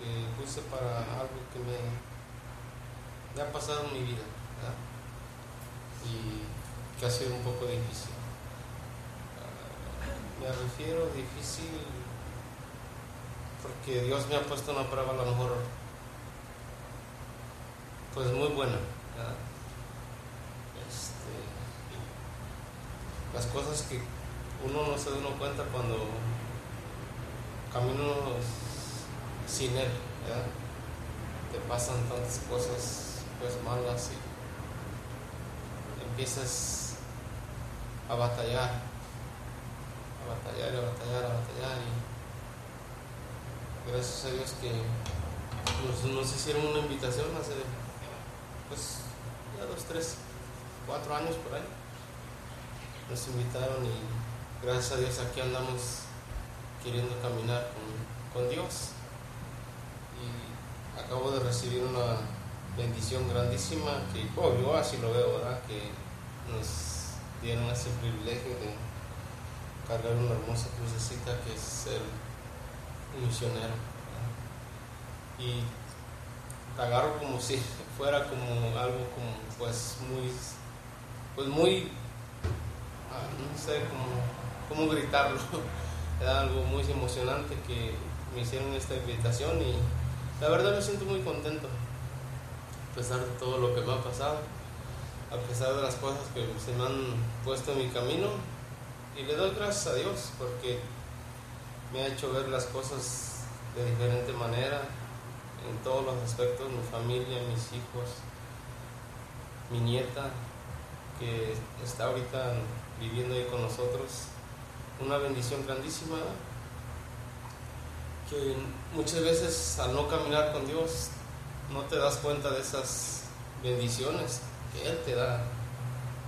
que puse para algo que me, me, ha pasado en mi vida ¿verdad? y que ha sido un poco difícil. Uh, me refiero difícil porque Dios me ha puesto una prueba a lo mejor pues muy buena. Este, las cosas que uno no se da uno cuenta cuando caminos sin él, ¿verdad? te pasan tantas cosas pues malas y empiezas a batallar a batallar, a batallar, a batallar. Y gracias a Dios que nos, hicieron una invitación hace, pues, ya dos, tres, cuatro años por ahí. Nos invitaron y gracias a Dios aquí andamos queriendo caminar con, con Dios. Y acabo de recibir una bendición grandísima que oh, yo así lo veo, ¿verdad? Que nos dieron ese privilegio de cargar una hermosa crucecita que es un misionero. Y agarro como si fuera como algo como pues muy pues muy ah, no sé cómo gritarlo <laughs> era algo muy emocionante que me hicieron esta invitación y la verdad me siento muy contento a pesar de todo lo que me ha pasado a pesar de las cosas que se me han puesto en mi camino y le doy gracias a Dios porque me ha hecho ver las cosas de diferente manera en todos los aspectos, mi familia, mis hijos, mi nieta que está ahorita viviendo ahí con nosotros, una bendición grandísima que muchas veces al no caminar con Dios no te das cuenta de esas bendiciones que Él te da,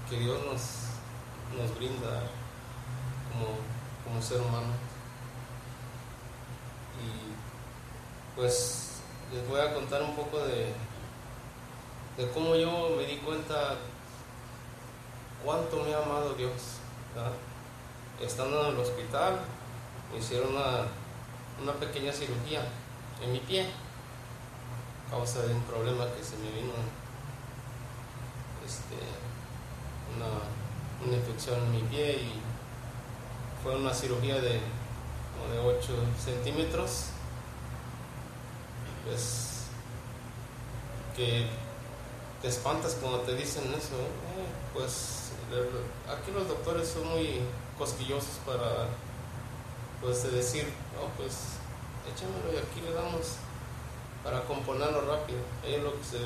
que Dios nos, nos brinda como, como ser humano. Y pues les voy a contar un poco de, de cómo yo me di cuenta cuánto me ha amado Dios. Estando en el hospital, me hicieron una, una pequeña cirugía en mi pie, a causa de un problema que se me vino, este, una, una infección en mi pie y fue una cirugía de, como de 8 centímetros pues que te espantas cuando te dicen eso, eh, pues aquí los doctores son muy cosquillosos para pues de decir, no, pues échamelo y aquí le damos para componerlo rápido. Ellos lo que se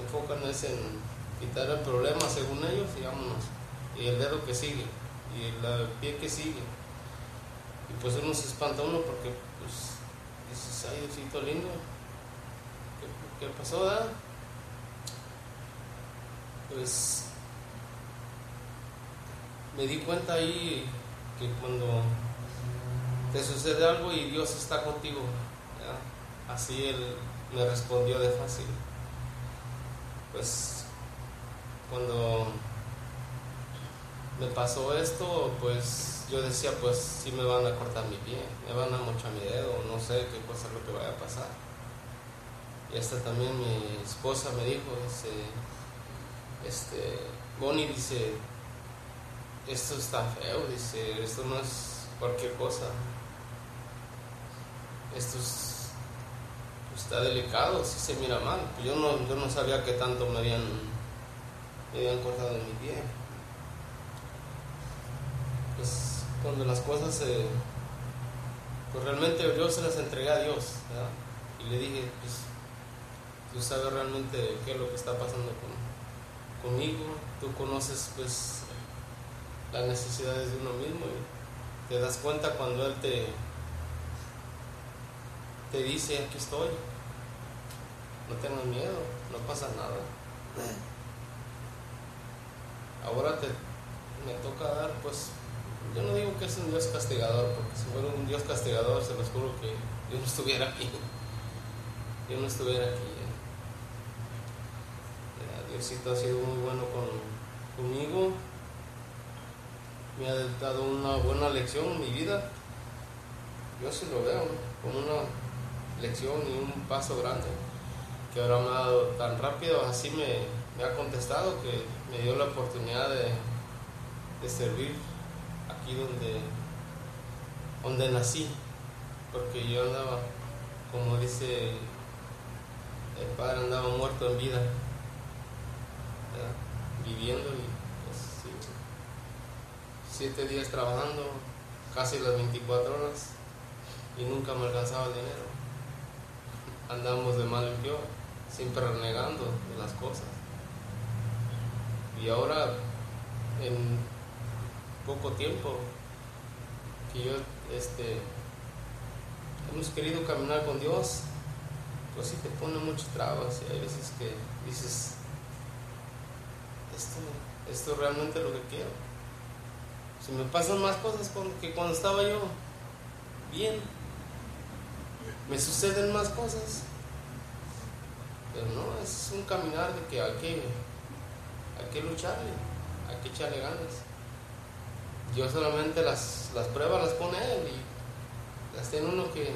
enfocan es en quitar el problema según ellos y vámonos. Y el dedo que sigue, y el pie que sigue. Y pues uno se espanta uno porque pues dices, ay Diosito lindo, ¿qué, pasó? Pues me di cuenta ahí que cuando te sucede algo y Dios está contigo, así Él me respondió de fácil. Pues cuando me pasó esto, pues yo decía, pues sí me van a cortar mi pie, me van a mochar mi dedo, no sé qué cosa es lo que vaya a pasar. Y hasta también mi esposa me dijo, dice, este, Bonnie dice, esto está feo, dice, esto no es cualquier cosa. Esto es, está delicado, si se mira mal. Yo no, yo no sabía que tanto me habían, me habían cortado mi pie pues cuando las cosas se pues realmente yo se las entregué a Dios ¿verdad? y le dije pues tú sabes realmente qué es lo que está pasando con, conmigo tú conoces pues las necesidades de uno mismo y te das cuenta cuando él te te dice aquí estoy no tengas miedo no pasa nada ahora te me toca dar pues yo no digo que es un Dios castigador, porque si fuera un Dios castigador, se los juro que yo no estuviera aquí. Yo no estuviera aquí. Diosito ha sido muy bueno con, conmigo. Me ha dado una buena lección en mi vida. Yo sí lo veo, como una lección y un paso grande. Que ahora me ha dado tan rápido, así me, me ha contestado, que me dio la oportunidad de, de servir aquí donde, donde nací, porque yo andaba, como dice el padre, andaba muerto en vida, viviendo y pues, siete días trabajando, casi las 24 horas, y nunca me alcanzaba el dinero. Andamos de mal en peor, siempre renegando de las cosas. Y ahora, en poco tiempo que yo, este, hemos querido caminar con Dios, pues sí te pone muchas trabas y hay veces que dices, esto, esto realmente es lo que quiero. Si me pasan más cosas que cuando estaba yo bien, me suceden más cosas. Pero no, es un caminar de que hay que, hay que lucharle, hay que echarle ganas. Yo solamente las, las pruebas las pone él y las tiene uno que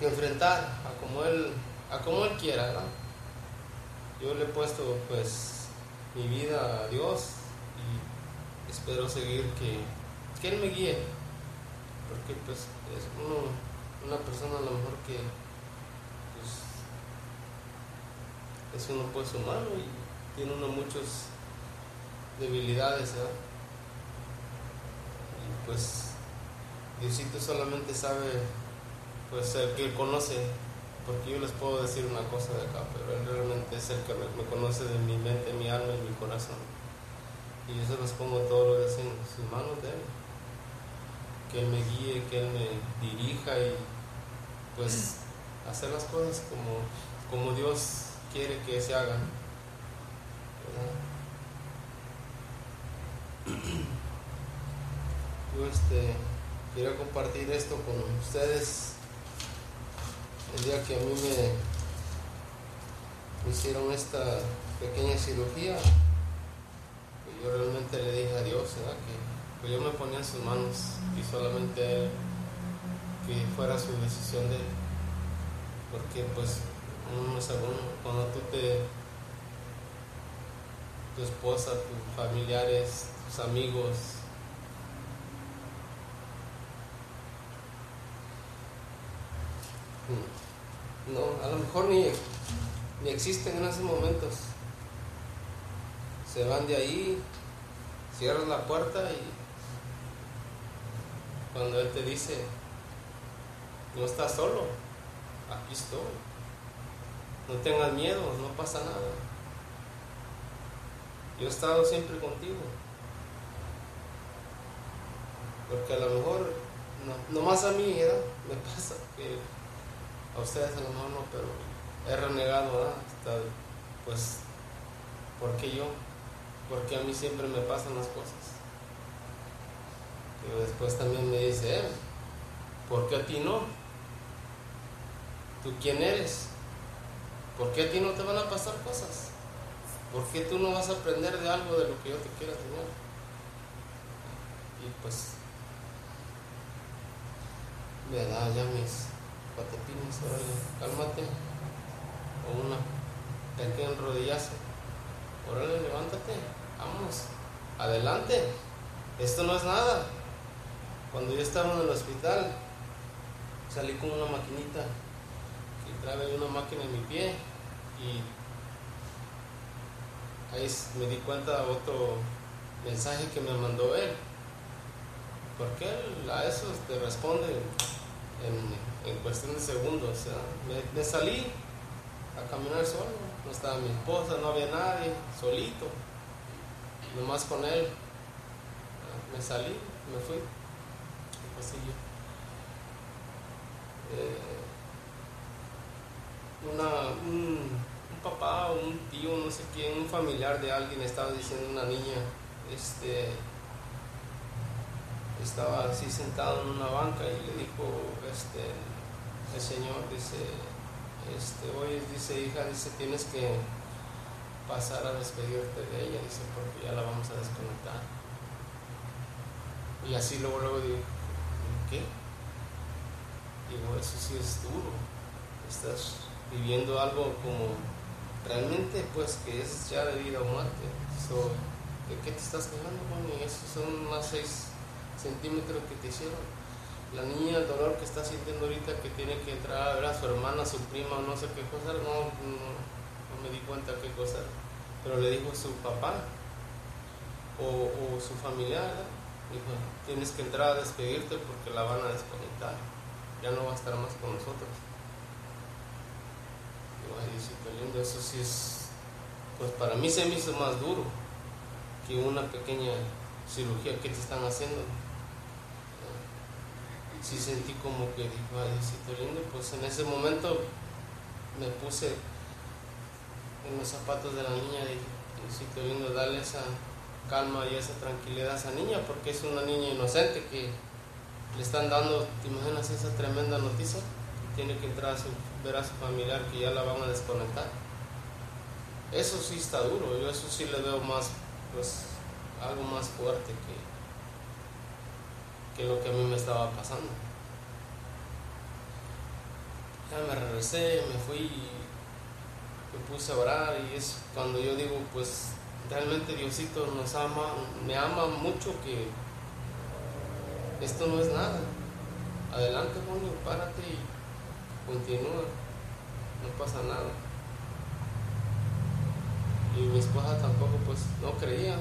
enfrentar a como él, a como él quiera, Yo le he puesto pues mi vida a Dios y espero seguir que, que Él me guíe, porque pues es uno, una persona a lo mejor que pues, es uno pues humano y tiene uno muchas debilidades, Y pues Diosito solamente sabe, pues el que conoce porque yo les puedo decir una cosa de acá, pero Él realmente es el que me, conoce de mi mente, mi alma y mi corazón. Y yo se los pongo todos los días en sus manos de Él. Que Él me guíe, que Él me dirija y pues <clears throat> hacer las cosas como, como Dios quiere que se hagan. Yo este, quiero compartir esto con ustedes el día que a mí me, hicieron esta pequeña cirugía, pues yo realmente le dije a Dios que pues yo me ponía en sus manos y solamente que fuera su decisión de. Porque pues uno es cuando tú te, tu esposa, tus familiares, tus amigos, no, a lo mejor ni, ni existen en esos momentos. Se van de ahí, cierran la puerta y cuando Él te dice, no estás solo, aquí estoy. No tengas miedo, no pasa nada. Yo he estado siempre contigo. Porque a lo mejor, no, más a mí <laughs> me pasa que a ustedes a lo no, pero he renegado, Hasta, pues, ¿por qué yo? Porque a mí siempre me pasan las cosas. Pero después también me dice él, ¿por qué a ti no? ¿Tú quién eres? ¿Por qué a ti no te van a pasar cosas? ¿Por qué tú no vas a aprender de algo de lo que yo te quiero enseñar? Y pues, me da ya patepines, órale, cálmate. O una pequeña rodillazo. Órale, levántate, vamos, adelante. Esto no es nada. Cuando yo estaba en el hospital, salí con una maquinita que trae una máquina en mi pie y ahí me di cuenta otro mensaje que me mandó él. Porque él a eso te responde en en cuestión de segundos. me, salí a caminar solo, no estaba mi esposa, no había nadie, solito, nomás con él. Me salí, me fui eh, una, un, un, papá o un tío, no sé quién, un familiar de alguien estaba diciendo una niña, este, estaba así sentado en una banca y le dijo, este, el Señor dice, este, hoy dice, hija, dice, tienes que pasar a despedirte de ella, dice, porque ya la vamos a desconectar. Y así luego, luego digo, ¿qué? Digo, eso sí es duro. Estás viviendo algo como realmente, pues, que es ya de vida o muerte. ¿De qué te estás quejando, Y Esos son más 6 centímetros que te hicieron la niña el dolor que está sintiendo ahorita que tiene que entrar a ver a su hermana, su prima, no sé qué cosa, no, no, me di cuenta qué cosa, pero le dijo su papá o, su familiar, dijo, tienes que entrar a despedirte porque la van a desconectar, ya no va a estar más con nosotros. Y ay, lindo, eso sí es, pues para mí se me hizo más duro que una pequeña cirugía que te están haciendo sí sentí como que dijo, Diosito lindo, pues en ese momento me puse en los zapatos de la niña y Diosito lindo, darle esa calma y esa tranquilidad a esa niña, porque es una niña inocente que le están dando, ¿te imaginas esa tremenda noticia? Tiene que entrar a su, ver a su familiar que ya la van a desconectar. Eso sí está duro, yo eso sí le veo más, pues, algo más fuerte que, que lo que a mí me estaba pasando. Ya me regresé, me fui, me puse a orar y es cuando yo digo, pues, realmente Diosito nos ama, me ama mucho que esto no es nada. Adelante, Junio, párate y continúa, no pasa nada. Y mi esposa tampoco pues no creía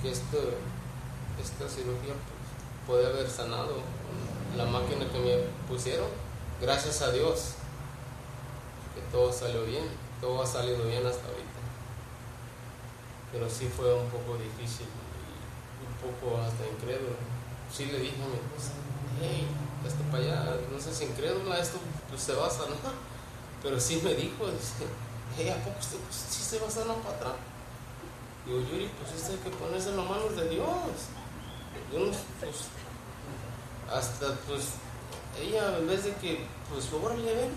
que esto, esta cirugía puede haber sanado la máquina que me pusieron. Gracias a Dios que todo salió bien, todo ha salido bien hasta ahorita. Pero sí fue un poco difícil y un poco hasta incrédulo. Sí le dije a mi esposa, hey, esto para allá, no si incrédula, esto pues, se va a sanar. <laughs> Pero sí me dijo, dice, hey, ¿a poco usted pues, sí se va a sanar para atrás? Digo, Yuri, pues esto hay que ponerse en las manos de Dios. Pues, hasta pues, ella en vez de que, pues, órale, ven,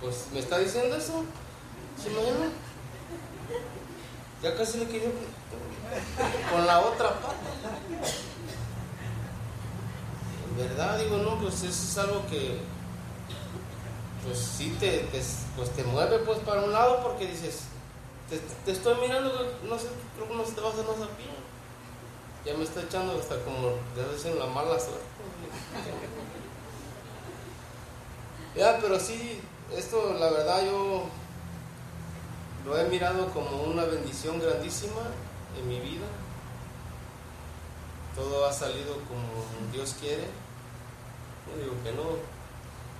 pues me está diciendo eso. ¿Se imagina? Ya casi le quedé con la otra pata. En verdad, digo, no, pues eso es algo que, pues sí te, pues, te mueve pues para un lado porque dices, te, estoy mirando, no sé, creo que no se te va a hacer no sabía. Ya me está echando hasta como de decir la mala suerte. ya, pero sí, esto la verdad yo lo he mirado como una bendición grandísima en mi vida. Todo ha salido como Dios quiere. Yo digo que no,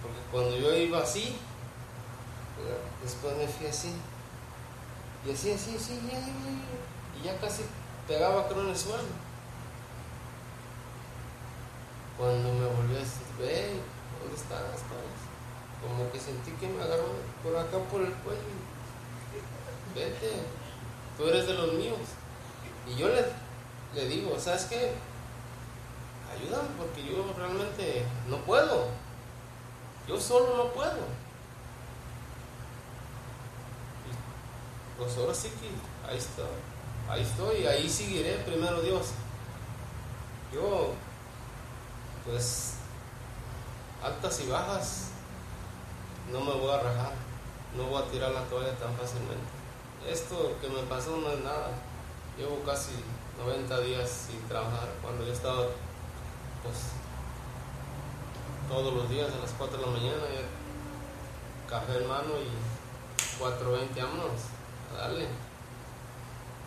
porque cuando yo iba así, después me fui así, y así, así, así, y ya casi pegaba creo en el suelo. Cuando me volví a decir, ve, ¿dónde estás? Como que sentí que me agarró por acá por el cuello vete, tú eres de los míos. Y yo le, le digo, ¿sabes qué? Ayúdame porque yo realmente no puedo. Yo solo no puedo. Y pues ahora sí que ahí estoy. Ahí estoy, ahí seguiré primero Dios. Yo, pues, altas y bajas, no me voy a rajar, no voy a tirar la toalla tan fácilmente esto que me pasó no es nada. Llevo casi 90 días sin trabajar. Cuando yo estaba, pues, todos los días a las 4 de la mañana, café en mano y 4.20, vámonos, a darle.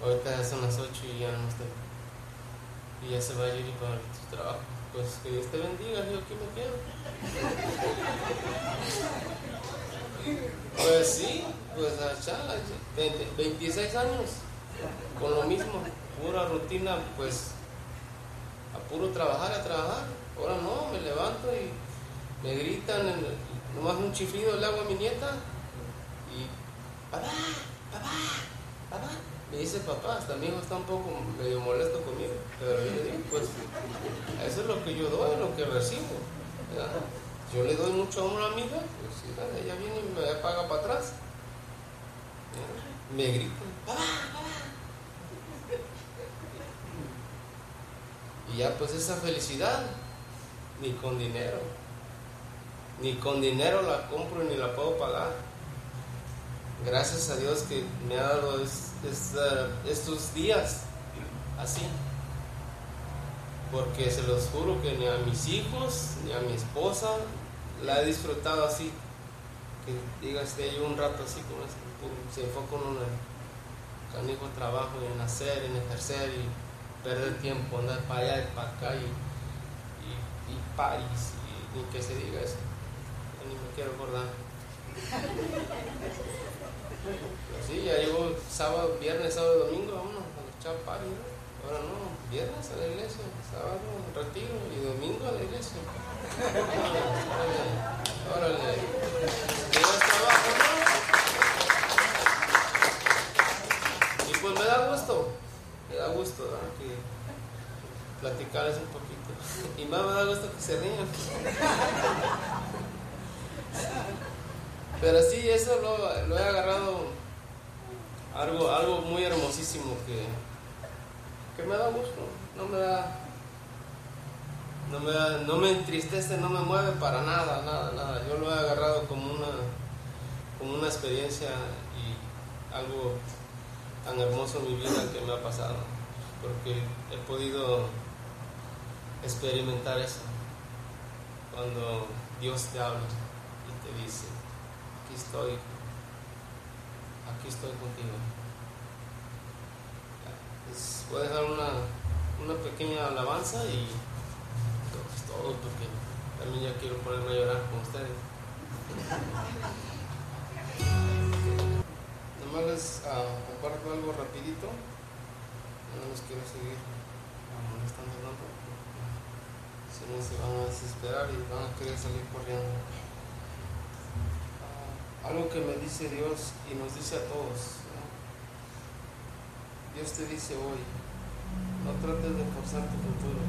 Ahorita son las 8 y ya no estoy. Y ya se va a ir para su trabajo. Pues que Dios te bendiga, yo aquí me quedo. Pues sí, pues chala, 26 años, con lo mismo, pura rutina, pues a puro trabajar, a trabajar. Ahora no, me levanto y me gritan, nomás un chiflido le hago a mi nieta y papá, papá, papá. Me dice papá, hasta mi hijo está un poco medio molesto conmigo, pero yo digo, pues eso es lo que yo doy, lo que recibo. Yo le doy mucho amor a mi hija, pues ella viene y me paga para atrás. Me grita, papá, papá. Y ya pues esa felicidad, ni con dinero, ni con dinero la compro ni la puedo pagar. Gracias a Dios que me ha dado estos días así. Porque se los juro que ni a mis hijos, ni a mi esposa la he disfrutado así. Que diga, esté yo un rato así, como se enfoca en el canijo trabajo, en hacer, en ejercer y perder tiempo, andar para allá y para acá y, y, y París, y, ni que se diga eso. Ni me quiero acordar. <laughs> Sí, ya llegó sábado, viernes, sábado, domingo, vámonos a echar París. ¿no? Ahora no, viernes a la iglesia, sábado retiro y domingo a la iglesia. Órale. ¿Tienes trabajo, no? Y pues me da gusto, me da gusto ¿verdad? que platicarles un poquito. Y más me da gusto que se rían. Pero sí, eso lo, he agarrado algo, algo muy hermosísimo que, que me da gusto, no me da no me, no me entristece, no me mueve para nada, nada, nada. Yo lo he agarrado como una, como una experiencia y algo tan hermoso en mi vida que me ha pasado, porque he podido experimentar eso. Cuando Dios te habla y te dice, aquí estoy, aquí estoy contigo. Pues, voy a dejar una, una pequeña alabanza y es todo porque también ya quiero ponerme a llorar con ustedes. Nomás les ah, comparto algo rapidito. No los quiero seguir molestando tanto. Si no se van a desesperar y van a querer salir corriendo. Algo que me dice Dios y nos dice a todos. Dios te dice hoy, no trates de forzar tu futuro.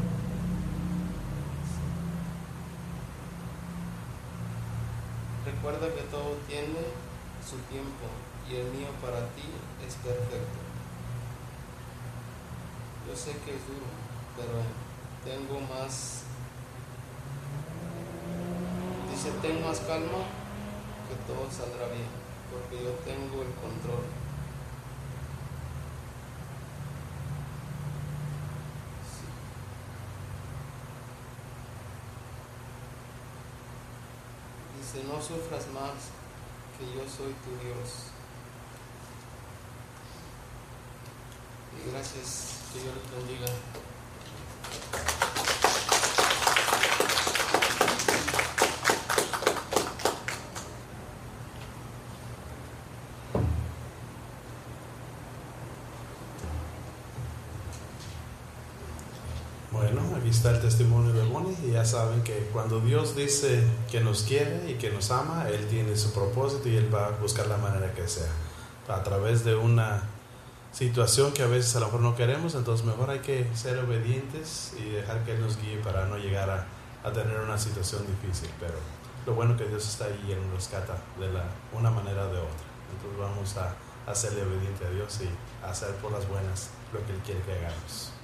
Recuerda que todo tiene su tiempo y el mío para ti es perfecto. Yo sé que es duro, pero tengo más... Dice, ten más calma que todo saldrá bien, porque yo tengo el control. Dice, no sufras más, que yo soy tu Dios. Y gracias, que Dios les bendiga. Bueno, aquí está el testimonio de Bonnie y ya saben que cuando Dios dice que nos quiere y que nos ama, Él tiene su propósito y Él va a buscar la manera que sea. A través de una situación que a veces a lo mejor no queremos, entonces mejor hay que ser obedientes y dejar que Él nos guíe para no llegar a, tener una situación difícil. Pero lo bueno que Dios está ahí y Él nos rescata de la, una manera o de otra. Entonces vamos a, a serle obediente a Dios y hacer por las buenas lo que Él quiere que hagamos.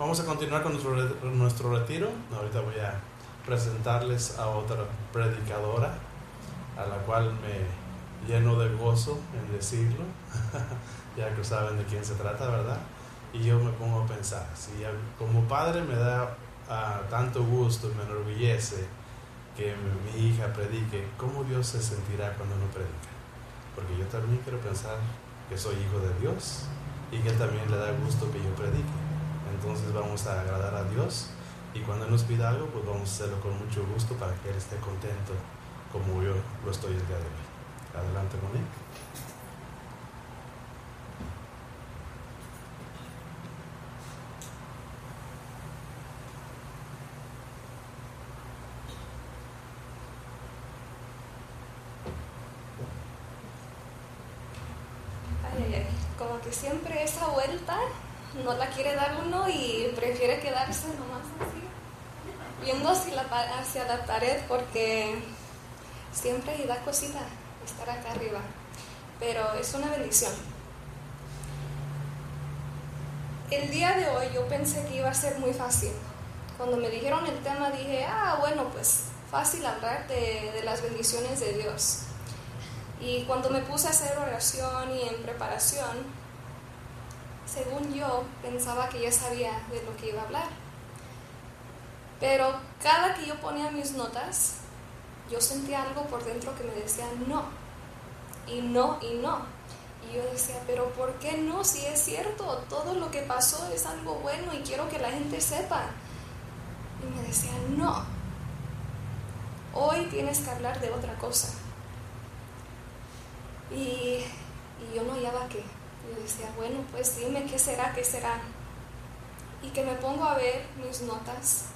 Vamos a continuar con nuestro, nuestro retiro. Ahorita voy a presentarles a otra predicadora, a la cual me lleno de gozo en decirlo, <laughs> ya que saben de quién se trata, ¿verdad? Y yo me pongo a pensar, si como padre me da ah, tanto gusto, me enorgullece que mi, mi hija predique, ¿cómo Dios se sentirá cuando no predica? Porque yo también quiero pensar que soy hijo de Dios y que Él también le da gusto que yo predique. Entonces vamos a agradar a Dios y cuando Él nos pida algo, pues vamos a hacerlo con mucho gusto para que Él esté contento como yo lo estoy el día de hoy. Adelante, Monique. Ay, ay, ay. Como que siempre esa vuelta no la quiere dar uno y prefiere quedarse nomás así, viendo hacia la, pared porque siempre da cosita estar acá arriba. Pero es una bendición. El día de hoy yo pensé que iba a ser muy fácil. Cuando me dijeron el tema dije, ah, bueno, pues fácil hablar de, de las bendiciones de Dios. Y cuando me puse a hacer oración y en preparación, según yo, pensaba que ya sabía de lo que iba a hablar. Pero cada que yo ponía mis notas, yo sentía algo por dentro que me decía no, y no, y no. Y yo decía, pero ¿por qué no? Si es cierto, todo lo que pasó es algo bueno y quiero que la gente sepa. Y me decía, no, hoy tienes que hablar de otra cosa. Y, y yo no hallaba qué. Yo decía, bueno, pues dime qué será, qué será. Y que me pongo a ver mis notas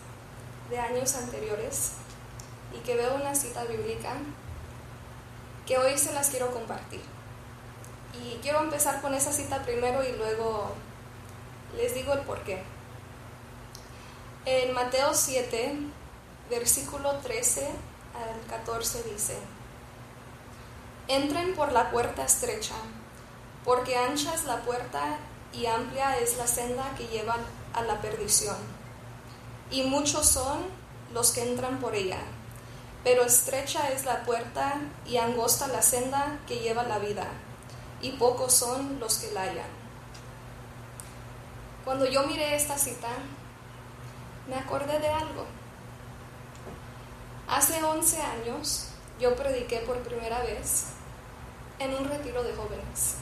de años anteriores y que veo una cita bíblica que hoy se las quiero compartir. Y quiero empezar con esa cita primero y luego les digo el por qué. En Mateo 7, versículo 13 al 14 dice, Entren por la puerta estrecha, porque ancha es la puerta y amplia es la senda que lleva a la perdición. Y muchos son los que entran por ella, pero estrecha es la puerta y angosta la senda que lleva la vida, y pocos son los que la hallan. Cuando yo miré esta cita, me acordé de algo. Hace 11 años yo prediqué por primera vez en un retiro de jóvenes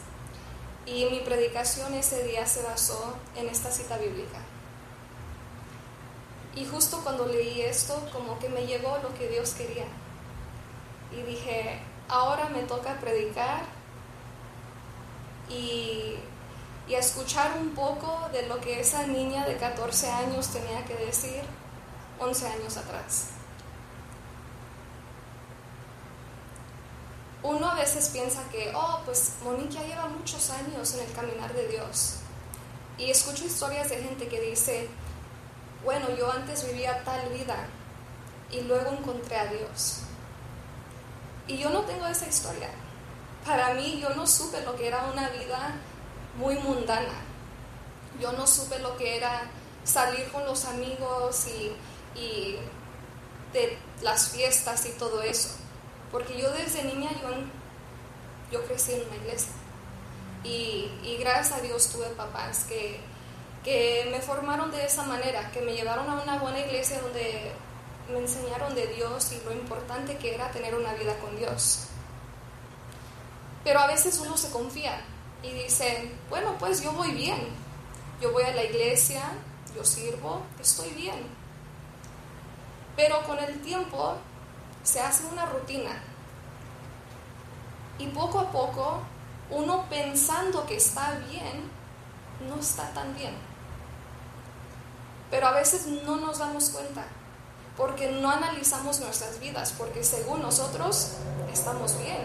y mi predicación ese día se basó en esta cita bíblica. Y justo cuando leí esto, como que me llegó lo que Dios quería. Y dije, ahora me toca predicar y, y escuchar un poco de lo que esa niña de 14 años tenía que decir 11 años atrás. Uno a veces piensa que, oh, pues Monique ya lleva muchos años en el caminar de Dios. Y escucho historias de gente que dice, bueno, yo antes vivía tal vida y luego encontré a Dios. Y yo no tengo esa historia. Para mí yo no supe lo que era una vida muy mundana. Yo no supe lo que era salir con los amigos y, y de las fiestas y todo eso. Porque yo desde niña yo, yo crecí en una iglesia. Y, y gracias a Dios tuve papás que, que me formaron de esa manera, que me llevaron a una buena iglesia donde me enseñaron de Dios y lo importante que era tener una vida con Dios. Pero a veces uno se confía y dice, bueno, pues yo voy bien, yo voy a la iglesia, yo sirvo, estoy bien. Pero con el tiempo se hace una rutina y poco a poco uno pensando que está bien, no está tan bien. Pero a veces no nos damos cuenta porque no analizamos nuestras vidas, porque según nosotros estamos bien.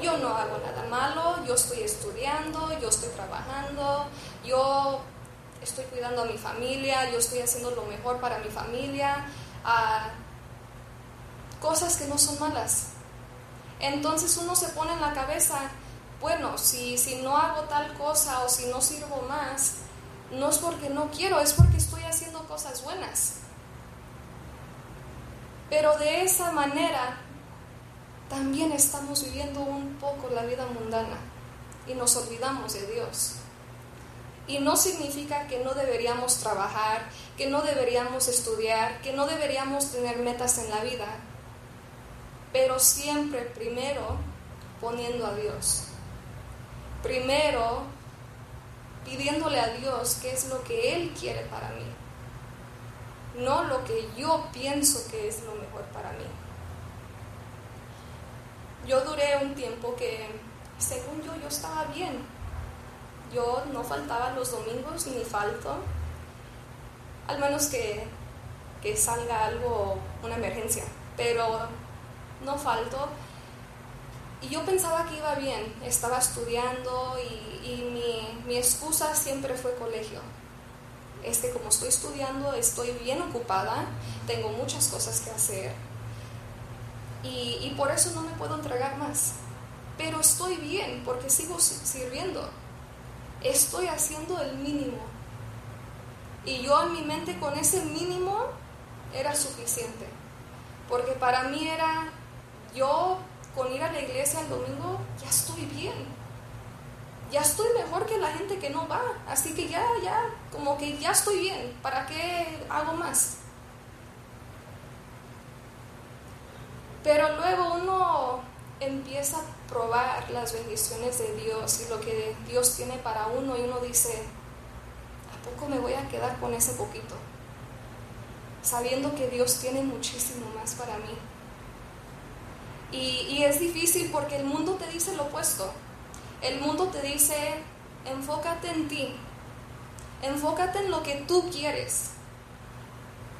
Yo no hago nada malo, yo estoy estudiando, yo estoy trabajando, yo estoy cuidando a mi familia, yo estoy haciendo lo mejor para mi familia, ah, cosas que no son malas. Entonces uno se pone en la cabeza, bueno, si, si no hago tal cosa o si no sirvo más, no es porque no quiero, es porque estoy haciendo cosas buenas. Pero de esa manera también estamos viviendo un poco la vida mundana y nos olvidamos de Dios. Y no significa que no deberíamos trabajar, que no deberíamos estudiar, que no deberíamos tener metas en la vida, pero siempre primero poniendo a Dios. Primero pidiéndole a Dios qué es lo que Él quiere para mí, no lo que yo pienso que es lo mejor para mí. Yo duré un tiempo que, según yo, yo estaba bien. Yo no faltaba los domingos ni falto, al menos que, que salga algo, una emergencia. Pero no falto. Y yo pensaba que iba bien, estaba estudiando y, mi, excusa siempre fue colegio. Este, como estoy estudiando, estoy bien ocupada, tengo muchas cosas que hacer y, y por eso no me puedo entregar más. Pero estoy bien porque sigo sirviendo. Estoy haciendo el mínimo. Y yo en mi mente con ese mínimo era suficiente. Porque para mí era yo con ir a la iglesia el domingo ya estoy bien. Ya estoy mejor que la gente que no va. Así que ya, ya, como que ya estoy bien. ¿Para qué hago más? Pero luego uno empieza a probar las bendiciones de Dios y lo que Dios tiene para uno y uno dice, ¿a poco me voy a quedar con ese poquito? Sabiendo que Dios tiene muchísimo más para mí. Y, es difícil porque el mundo te dice lo opuesto. El mundo te dice, enfócate en ti, enfócate en lo que tú quieres.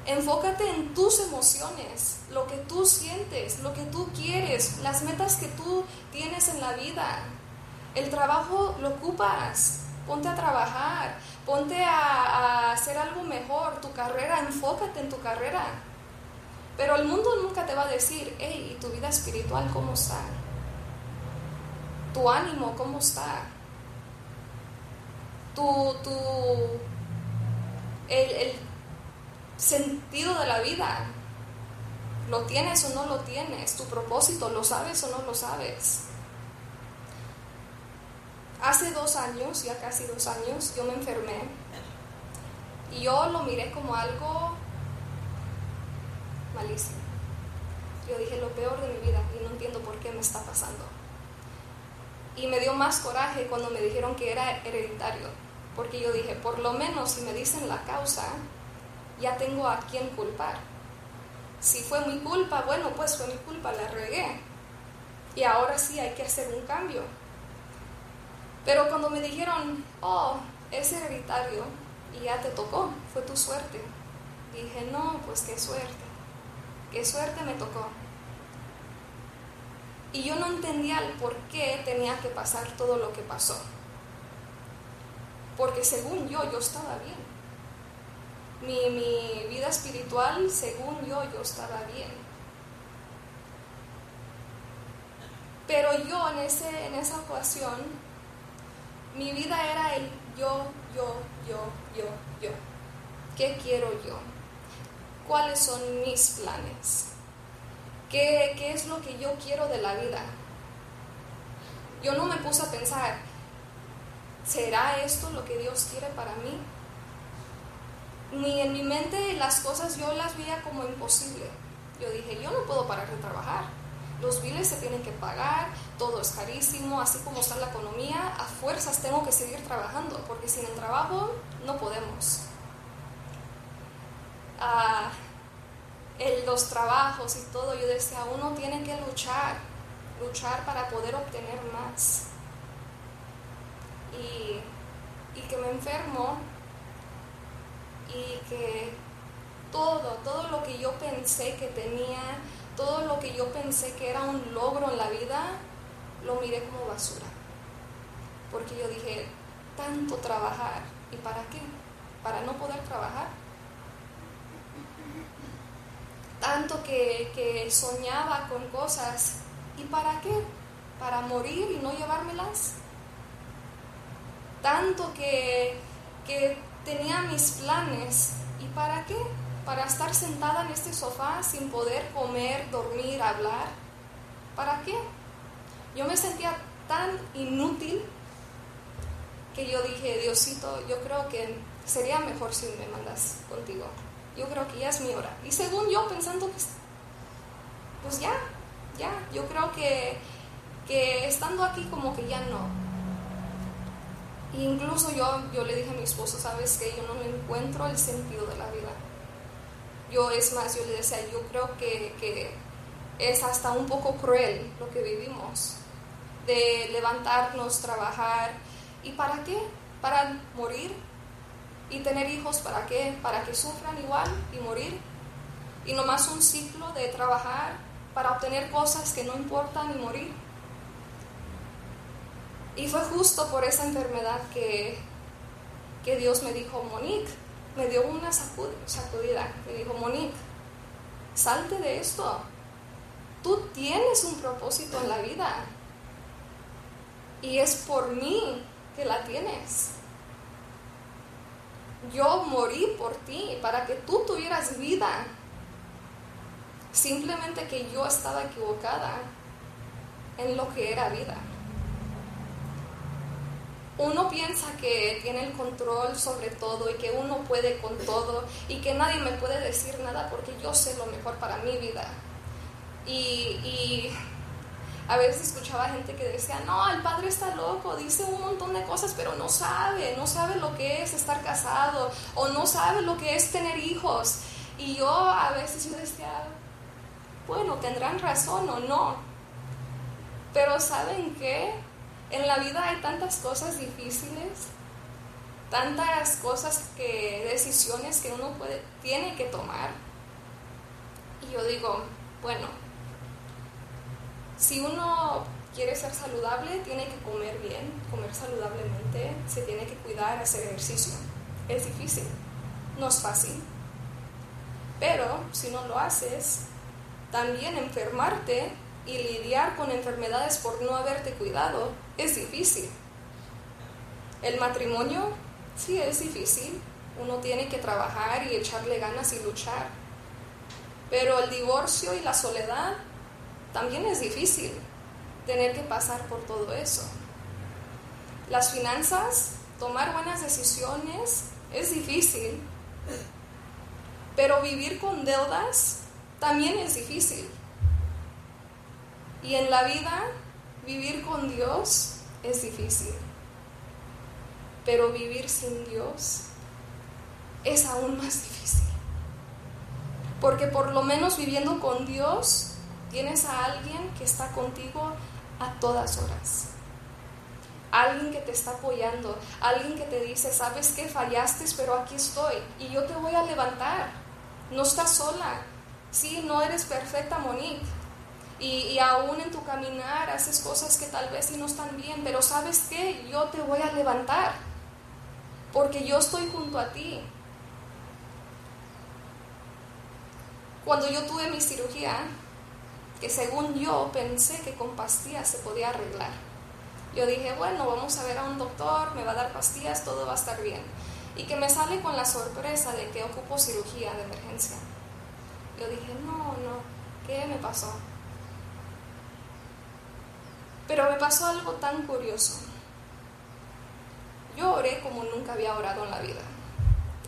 Enfócate en tus emociones, lo que tú sientes, lo que tú quieres, las metas que tú tienes en la vida. El trabajo lo ocupas, ponte a trabajar, ponte a, hacer algo mejor, tu carrera, enfócate en tu carrera. Pero el mundo nunca te va a decir, hey, ¿y tu vida espiritual cómo está? ¿Tu ánimo cómo está? ¿Tu, tu, el, el sentido de la vida? ¿Lo tienes o no lo tienes? ¿Tu propósito lo sabes o no lo sabes? Hace dos años, ya casi dos años, yo me enfermé y yo lo miré como algo malísimo. Yo dije lo peor de mi vida y no entiendo por qué me está pasando. Y me dio más coraje cuando me dijeron que era hereditario, porque yo dije, por lo menos si me dicen la causa, ya tengo a quién culpar. Si fue mi culpa, bueno, pues fue mi culpa, la regué. Y ahora sí hay que hacer un cambio. Pero cuando me dijeron, oh, es hereditario y ya te tocó, fue tu suerte. Dije, no, pues qué suerte, qué suerte me tocó. Y yo no entendía el por qué tenía que pasar todo lo que pasó. Porque según yo, yo estaba bien. Mi, mi vida espiritual, según yo, yo estaba bien. Pero yo en, ese, en esa ocasión mi vida era el yo, yo, yo, yo, yo. ¿Qué quiero yo? ¿Cuáles son mis planes? ¿Qué, ¿Qué es lo que yo quiero de la vida? Yo no me puse a pensar, ¿será esto lo que Dios quiere para mí? Ni en mi mente las cosas yo las veía como imposible. Yo dije, yo no puedo parar de trabajar los biles se tienen que pagar, todo es carísimo, así como está la economía, a fuerzas tengo que seguir trabajando, porque sin el trabajo no podemos. Ah, en los trabajos y todo, yo decía, uno tiene que luchar, luchar para poder obtener más. Y, y que me enfermo y que todo, todo lo que yo pensé que tenía, todo lo que yo pensé que era un logro en la vida, lo miré como basura. Porque yo dije, tanto trabajar, ¿y para qué? ¿Para no poder trabajar? Tanto que, que soñaba con cosas, ¿y para qué? ¿Para morir y no llevármelas? Tanto que, que tenía mis planes, ¿y para qué? para estar sentada en este sofá sin poder comer, dormir, hablar. ¿Para qué? Yo me sentía tan inútil que yo dije, Diosito, yo creo que sería mejor si me mandas contigo. Yo creo que ya es mi hora. Y según yo pensando que, pues ya, ya, yo creo que, que estando aquí como que ya no. incluso yo, yo le dije a mi esposo, sabes que yo no encuentro el sentido de la vida. Yo, es más, yo le decía, yo creo que, que es hasta un poco cruel lo que vivimos, de levantarnos, trabajar. ¿Y para qué? Para morir. ¿Y tener hijos para qué? Para que sufran igual y morir. Y nomás un ciclo de trabajar para obtener cosas que no importan y morir. Y fue justo por esa enfermedad que, que Dios me dijo, Monique, me dio una sacudida. Me dijo, Monique, salte de esto. Tú tienes un propósito en la vida. Y es por mí que la tienes. Yo morí por ti para que tú tuvieras vida. Simplemente que yo estaba equivocada en lo que era vida uno piensa que tiene el control sobre todo y que uno puede con todo y que nadie me puede decir nada porque yo sé lo mejor para mi vida. Y, a veces escuchaba gente que decía, no, el padre está loco, dice un montón de cosas, pero no sabe, no sabe lo que es estar casado o no sabe lo que es tener hijos. Y yo a veces yo decía, bueno, tendrán razón o no. Pero ¿saben qué? En la vida hay tantas cosas difíciles tantas cosas que, decisiones que uno tiene que tomar. Y yo digo, bueno, si uno quiere ser saludable, tiene que comer bien, comer saludablemente, se tiene que cuidar, hacer ejercicio. Es difícil, no es fácil. Pero si no lo haces, también enfermarte y lidiar con enfermedades por no haberte cuidado es difícil. El matrimonio sí es difícil, uno tiene que trabajar y echarle ganas y luchar. Pero el divorcio y la soledad también es difícil tener que pasar por todo eso. Las finanzas, tomar buenas decisiones es difícil, pero vivir con deudas también es difícil. Y en la vida, vivir con Dios es difícil. Pero vivir sin Dios es aún más difícil. Porque por lo menos viviendo con Dios, tienes a alguien que está contigo a todas horas. Alguien que te está apoyando, alguien que te dice, sabes que fallaste, pero aquí estoy y yo te voy a levantar. No estás sola. Sí, no eres perfecta, Monique. Y, aún en tu caminar haces cosas que tal vez no están bien, pero sabes que yo te voy a levantar. Porque yo estoy junto a ti. Cuando yo tuve mi cirugía, que según yo pensé que con pastillas se podía arreglar. Yo dije, bueno, vamos a ver a un doctor, me va a dar pastillas, todo va a estar bien. Y que me sale con la sorpresa de que ocupo cirugía de emergencia. Yo dije, no, no, ¿qué me pasó? Pero me pasó algo tan curioso. Yo oré como nunca había orado en la vida.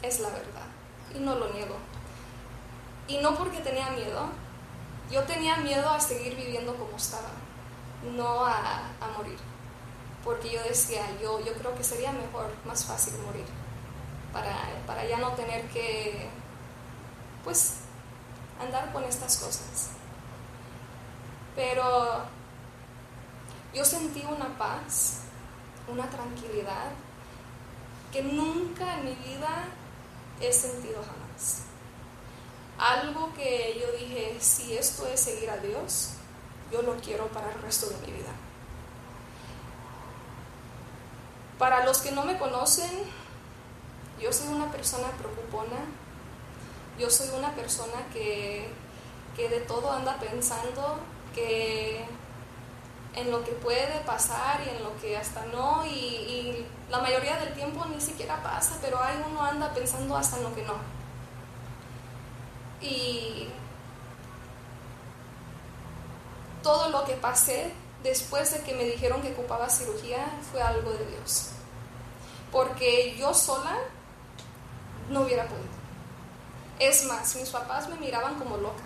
Es la verdad. Y no lo niego. Y no porque tenía miedo, yo tenía miedo a seguir viviendo como estaba, no a, morir. Porque yo decía, yo, yo creo que sería mejor, más fácil morir, para, para ya no tener que, pues, andar con estas cosas. Pero yo sentí una paz, una tranquilidad que nunca en mi vida he sentido jamás algo que yo dije, si esto es seguir a Dios, yo lo quiero para el resto de mi vida. Para los que no me conocen, yo soy una persona preocupona, yo soy una persona que, de todo anda pensando, que en lo que puede pasar y en lo que hasta no, y, la mayoría del tiempo ni siquiera pasa, pero hay uno anda pensando hasta en lo que no. Y todo lo que pasé después de que me dijeron que ocupaba cirugía fue algo de Dios. Porque yo sola no hubiera podido. Es más, mis papás me miraban como loca.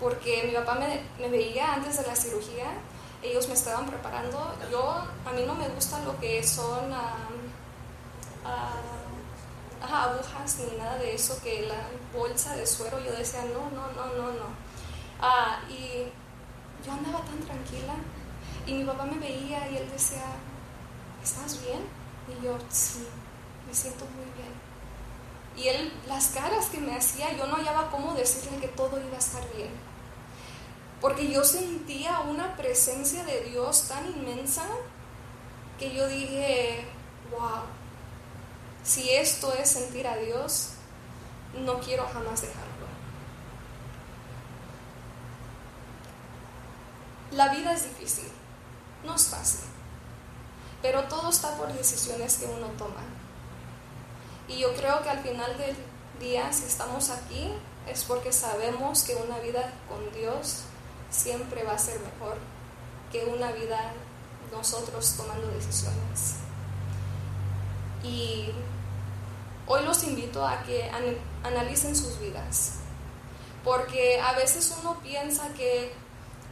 Porque mi papá me, veía antes de la cirugía, ellos me estaban preparando. Yo, a mí no me gusta lo que son agujas ni nada de eso, que la bolsa de suero, yo decía, no, no, no, no, no. Ah, y yo andaba tan tranquila y mi papá me veía y él decía, ¿estás bien? Y yo, sí, me siento muy bien. Y él, las caras que me hacía, yo no hallaba cómo decirle que todo iba a estar bien. Porque yo sentía una presencia de Dios tan inmensa que yo dije, wow, si esto es sentir a Dios, no quiero jamás dejarlo. La vida es difícil, no es fácil, pero todo está por decisiones que uno toma. Y yo creo que al final del día, si estamos aquí, es porque sabemos que una vida con Dios siempre va a ser mejor que una vida nosotros tomando decisiones. Y Hoy los invito a que analicen sus vidas, porque a veces uno piensa que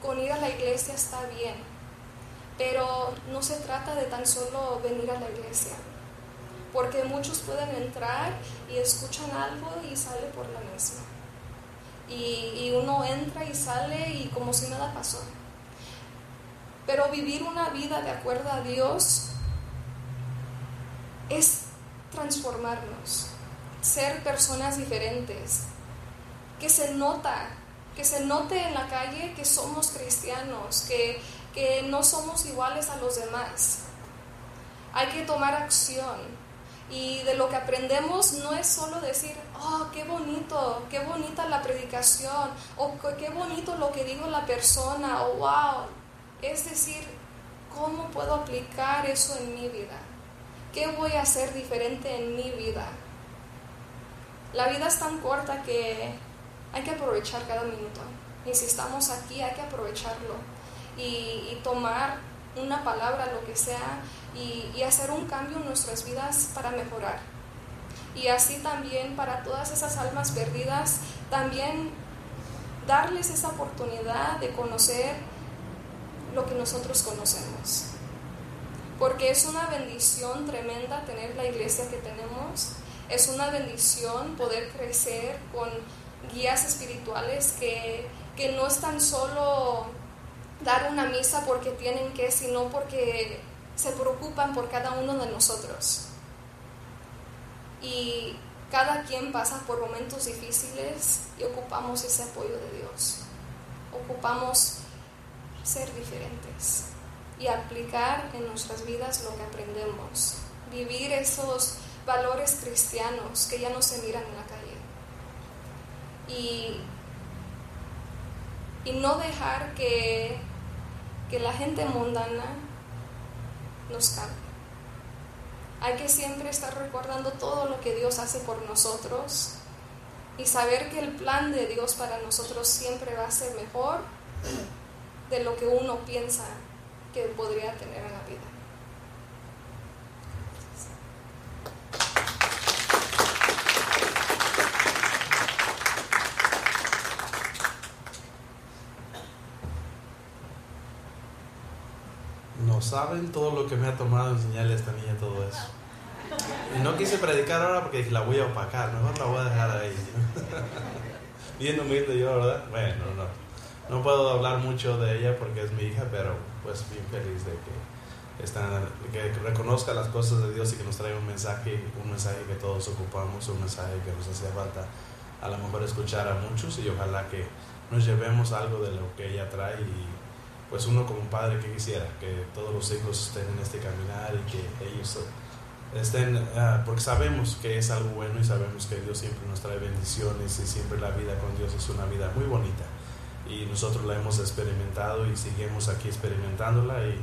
con ir a la iglesia está bien, pero no se trata de tan solo venir a la iglesia, porque muchos pueden entrar y escuchan algo y sale por la misma. Y, y uno entra y sale y como si nada pasó. Pero vivir una vida de acuerdo a Dios es transformarnos, ser personas diferentes, que se nota, que se note en la calle que somos cristianos, que, que no somos iguales a los demás. Hay que tomar acción. Y de lo que aprendemos no es solo decir, oh, qué bonito, qué bonita la predicación, o qué bonito lo que digo la persona, o wow. Es decir, ¿cómo puedo aplicar eso en mi vida? ¿Qué voy a hacer diferente en mi vida? La vida es tan corta que hay que aprovechar cada minuto. Y si estamos aquí, hay que aprovecharlo y, tomar una palabra, lo que sea, y, y hacer un cambio en nuestras vidas para mejorar. Y así también para todas esas almas perdidas, también darles esa oportunidad de conocer lo que nosotros conocemos. Porque es una bendición tremenda tener la iglesia que tenemos. Es una bendición poder crecer con guías espirituales que, que no están solo dar una misa porque tienen que, sino porque se preocupan por cada uno de nosotros. Y cada quien pasa por momentos difíciles y ocupamos ese apoyo de Dios. Ocupamos ser diferentes y aplicar en nuestras vidas lo que aprendemos. Vivir esos valores cristianos que ya no se miran en la calle y, no dejar que, que la gente mundana nos cambie. Hay que siempre estar recordando todo lo que Dios hace por nosotros y saber que el plan de Dios para nosotros siempre va a ser mejor de lo que uno piensa que podría tener en la vida. saben todo lo que me ha tomado enseñarle a esta niña todo eso. Y no quise predicar ahora porque la voy a opacar, mejor la voy a dejar ahí. <laughs> Bien humilde yo, ¿verdad? Bueno, no. No puedo hablar mucho de ella porque es mi hija, pero pues bien feliz de que, están, que reconozca las cosas de Dios y que nos traiga un mensaje, un mensaje que todos ocupamos, un mensaje que nos hacía falta. A lo mejor escuchar a muchos y ojalá que nos llevemos algo de lo que ella trae y pues uno como padre que quisiera que todos los hijos estén en este caminar y que ellos estén, ah, porque sabemos que es algo bueno y sabemos que Dios siempre nos trae bendiciones y siempre la vida con Dios es una vida muy bonita y nosotros la hemos experimentado y seguimos aquí experimentándola y,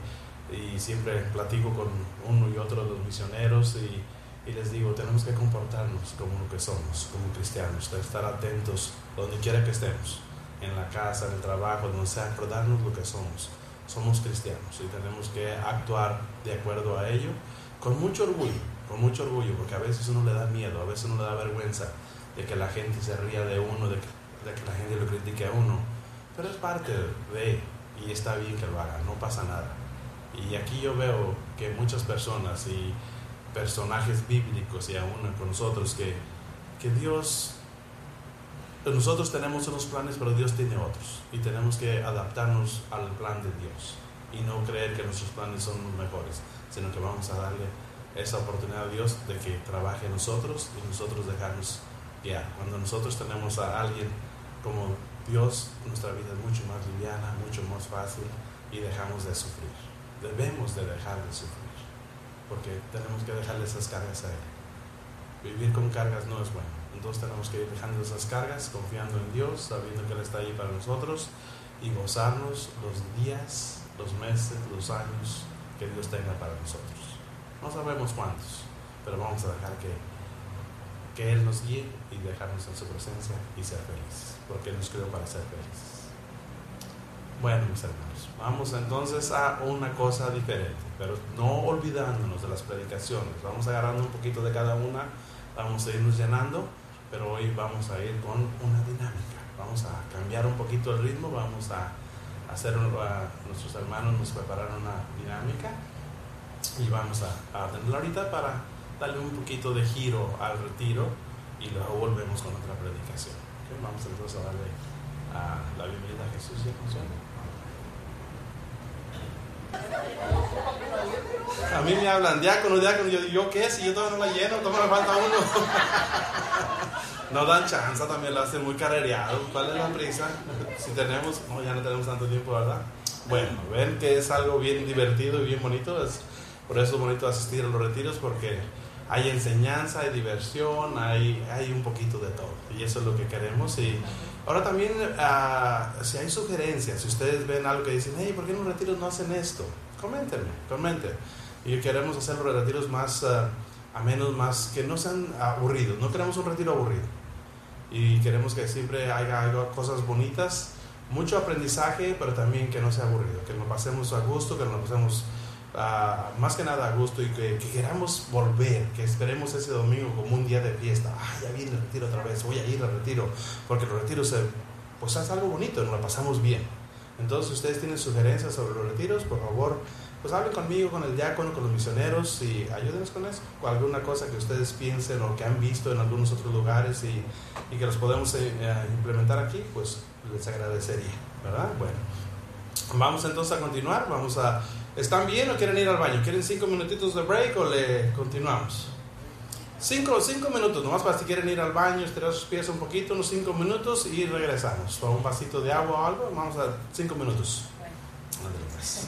y siempre platico con uno y otro de los misioneros y, y, les digo, tenemos que comportarnos como lo que somos, como cristianos, estar atentos donde quiera que estemos en la casa, en el trabajo, donde sea, acordarnos lo que somos. Somos cristianos y tenemos que actuar de acuerdo a ello con mucho orgullo, con mucho orgullo, porque a veces uno le da miedo, a veces uno le da vergüenza de que la gente se ría de uno, de que, de que la gente lo critique a uno, pero es parte de, y está bien que lo haga, no pasa nada. Y aquí yo veo que muchas personas y personajes bíblicos y aún con nosotros que, que Dios nosotros tenemos unos planes, pero Dios tiene otros. Y tenemos que adaptarnos al plan de Dios. Y no creer que nuestros planes son los mejores, sino que vamos a darle esa oportunidad a Dios de que trabaje nosotros y nosotros dejarnos guiar. Cuando nosotros tenemos a alguien como Dios, nuestra vida es mucho más liviana, mucho más fácil y dejamos de sufrir. Debemos de dejar de sufrir, porque tenemos que dejarle esas cargas a Él. Vivir con cargas no es bueno. Entonces tenemos que ir dejando esas cargas, confiando en Dios, sabiendo que Él está ahí para nosotros y gozarnos los días, los meses, los años que Dios tenga para nosotros. No sabemos cuántos, pero vamos a dejar que, que Él nos guíe y dejarnos en su presencia y ser felices, porque Él nos creó para ser felices. Bueno, mis hermanos, vamos entonces a una cosa diferente, pero no olvidándonos de las predicaciones. Vamos agarrando un poquito de cada una, vamos a irnos llenando pero hoy vamos a ir con una dinámica. Vamos a cambiar un poquito el ritmo, vamos a hacer, a nuestros hermanos nos prepararon una dinámica y vamos a, a tenerla ahorita para darle un poquito de giro al retiro y luego volvemos con otra predicación. Vamos entonces a darle a la bienvenida a Jesús y a A mí me hablan, diácono, diácono, yo digo, ¿qué? Si yo todavía no la lleno, todavía me falta uno. <laughs> No dan chance, también lo hacen muy carrereado. ¿Cuál es la prisa? Si tenemos, no, ya no tenemos tanto tiempo, ¿verdad? Bueno, ven que es algo bien divertido y bien bonito. Es, por eso es bonito asistir a los retiros porque hay enseñanza, hay diversión, hay, hay un poquito de todo. Y eso es lo que queremos. Y ahora también, ah, si hay sugerencias, si ustedes ven algo que dicen, hey, ¿por qué en los retiros no hacen esto? Coméntenme, comenten. Y queremos hacer los retiros más ah, a menos, más que no sean aburridos. No queremos un retiro aburrido y queremos que siempre haya, cosas bonitas, mucho aprendizaje, pero también que no sea aburrido, que nos pasemos a gusto, que nos pasemos uh, más que nada a gusto y que, queramos volver, que esperemos ese domingo como un día de fiesta. Ah, ya viene el retiro otra vez, voy a ir al retiro, porque el retiro se, pues es algo bonito, nos lo pasamos bien. Entonces, si ustedes tienen sugerencias sobre los retiros, por favor, pues hablen conmigo, con el diácono, con los misioneros y ayúdenos con eso, con alguna cosa que ustedes piensen o que han visto en algunos otros lugares y, y que los podemos eh, eh, implementar aquí, pues les agradecería, ¿verdad? Bueno, vamos entonces a continuar, vamos a... ¿Están bien o quieren ir al baño? ¿Quieren cinco minutitos de break o le continuamos? Cinco, cinco minutos, nomás para si quieren ir al baño, estirar sus pies un poquito, unos cinco minutos y regresamos. Con un vasito de agua o algo, vamos a cinco minutos. Bueno. Pues,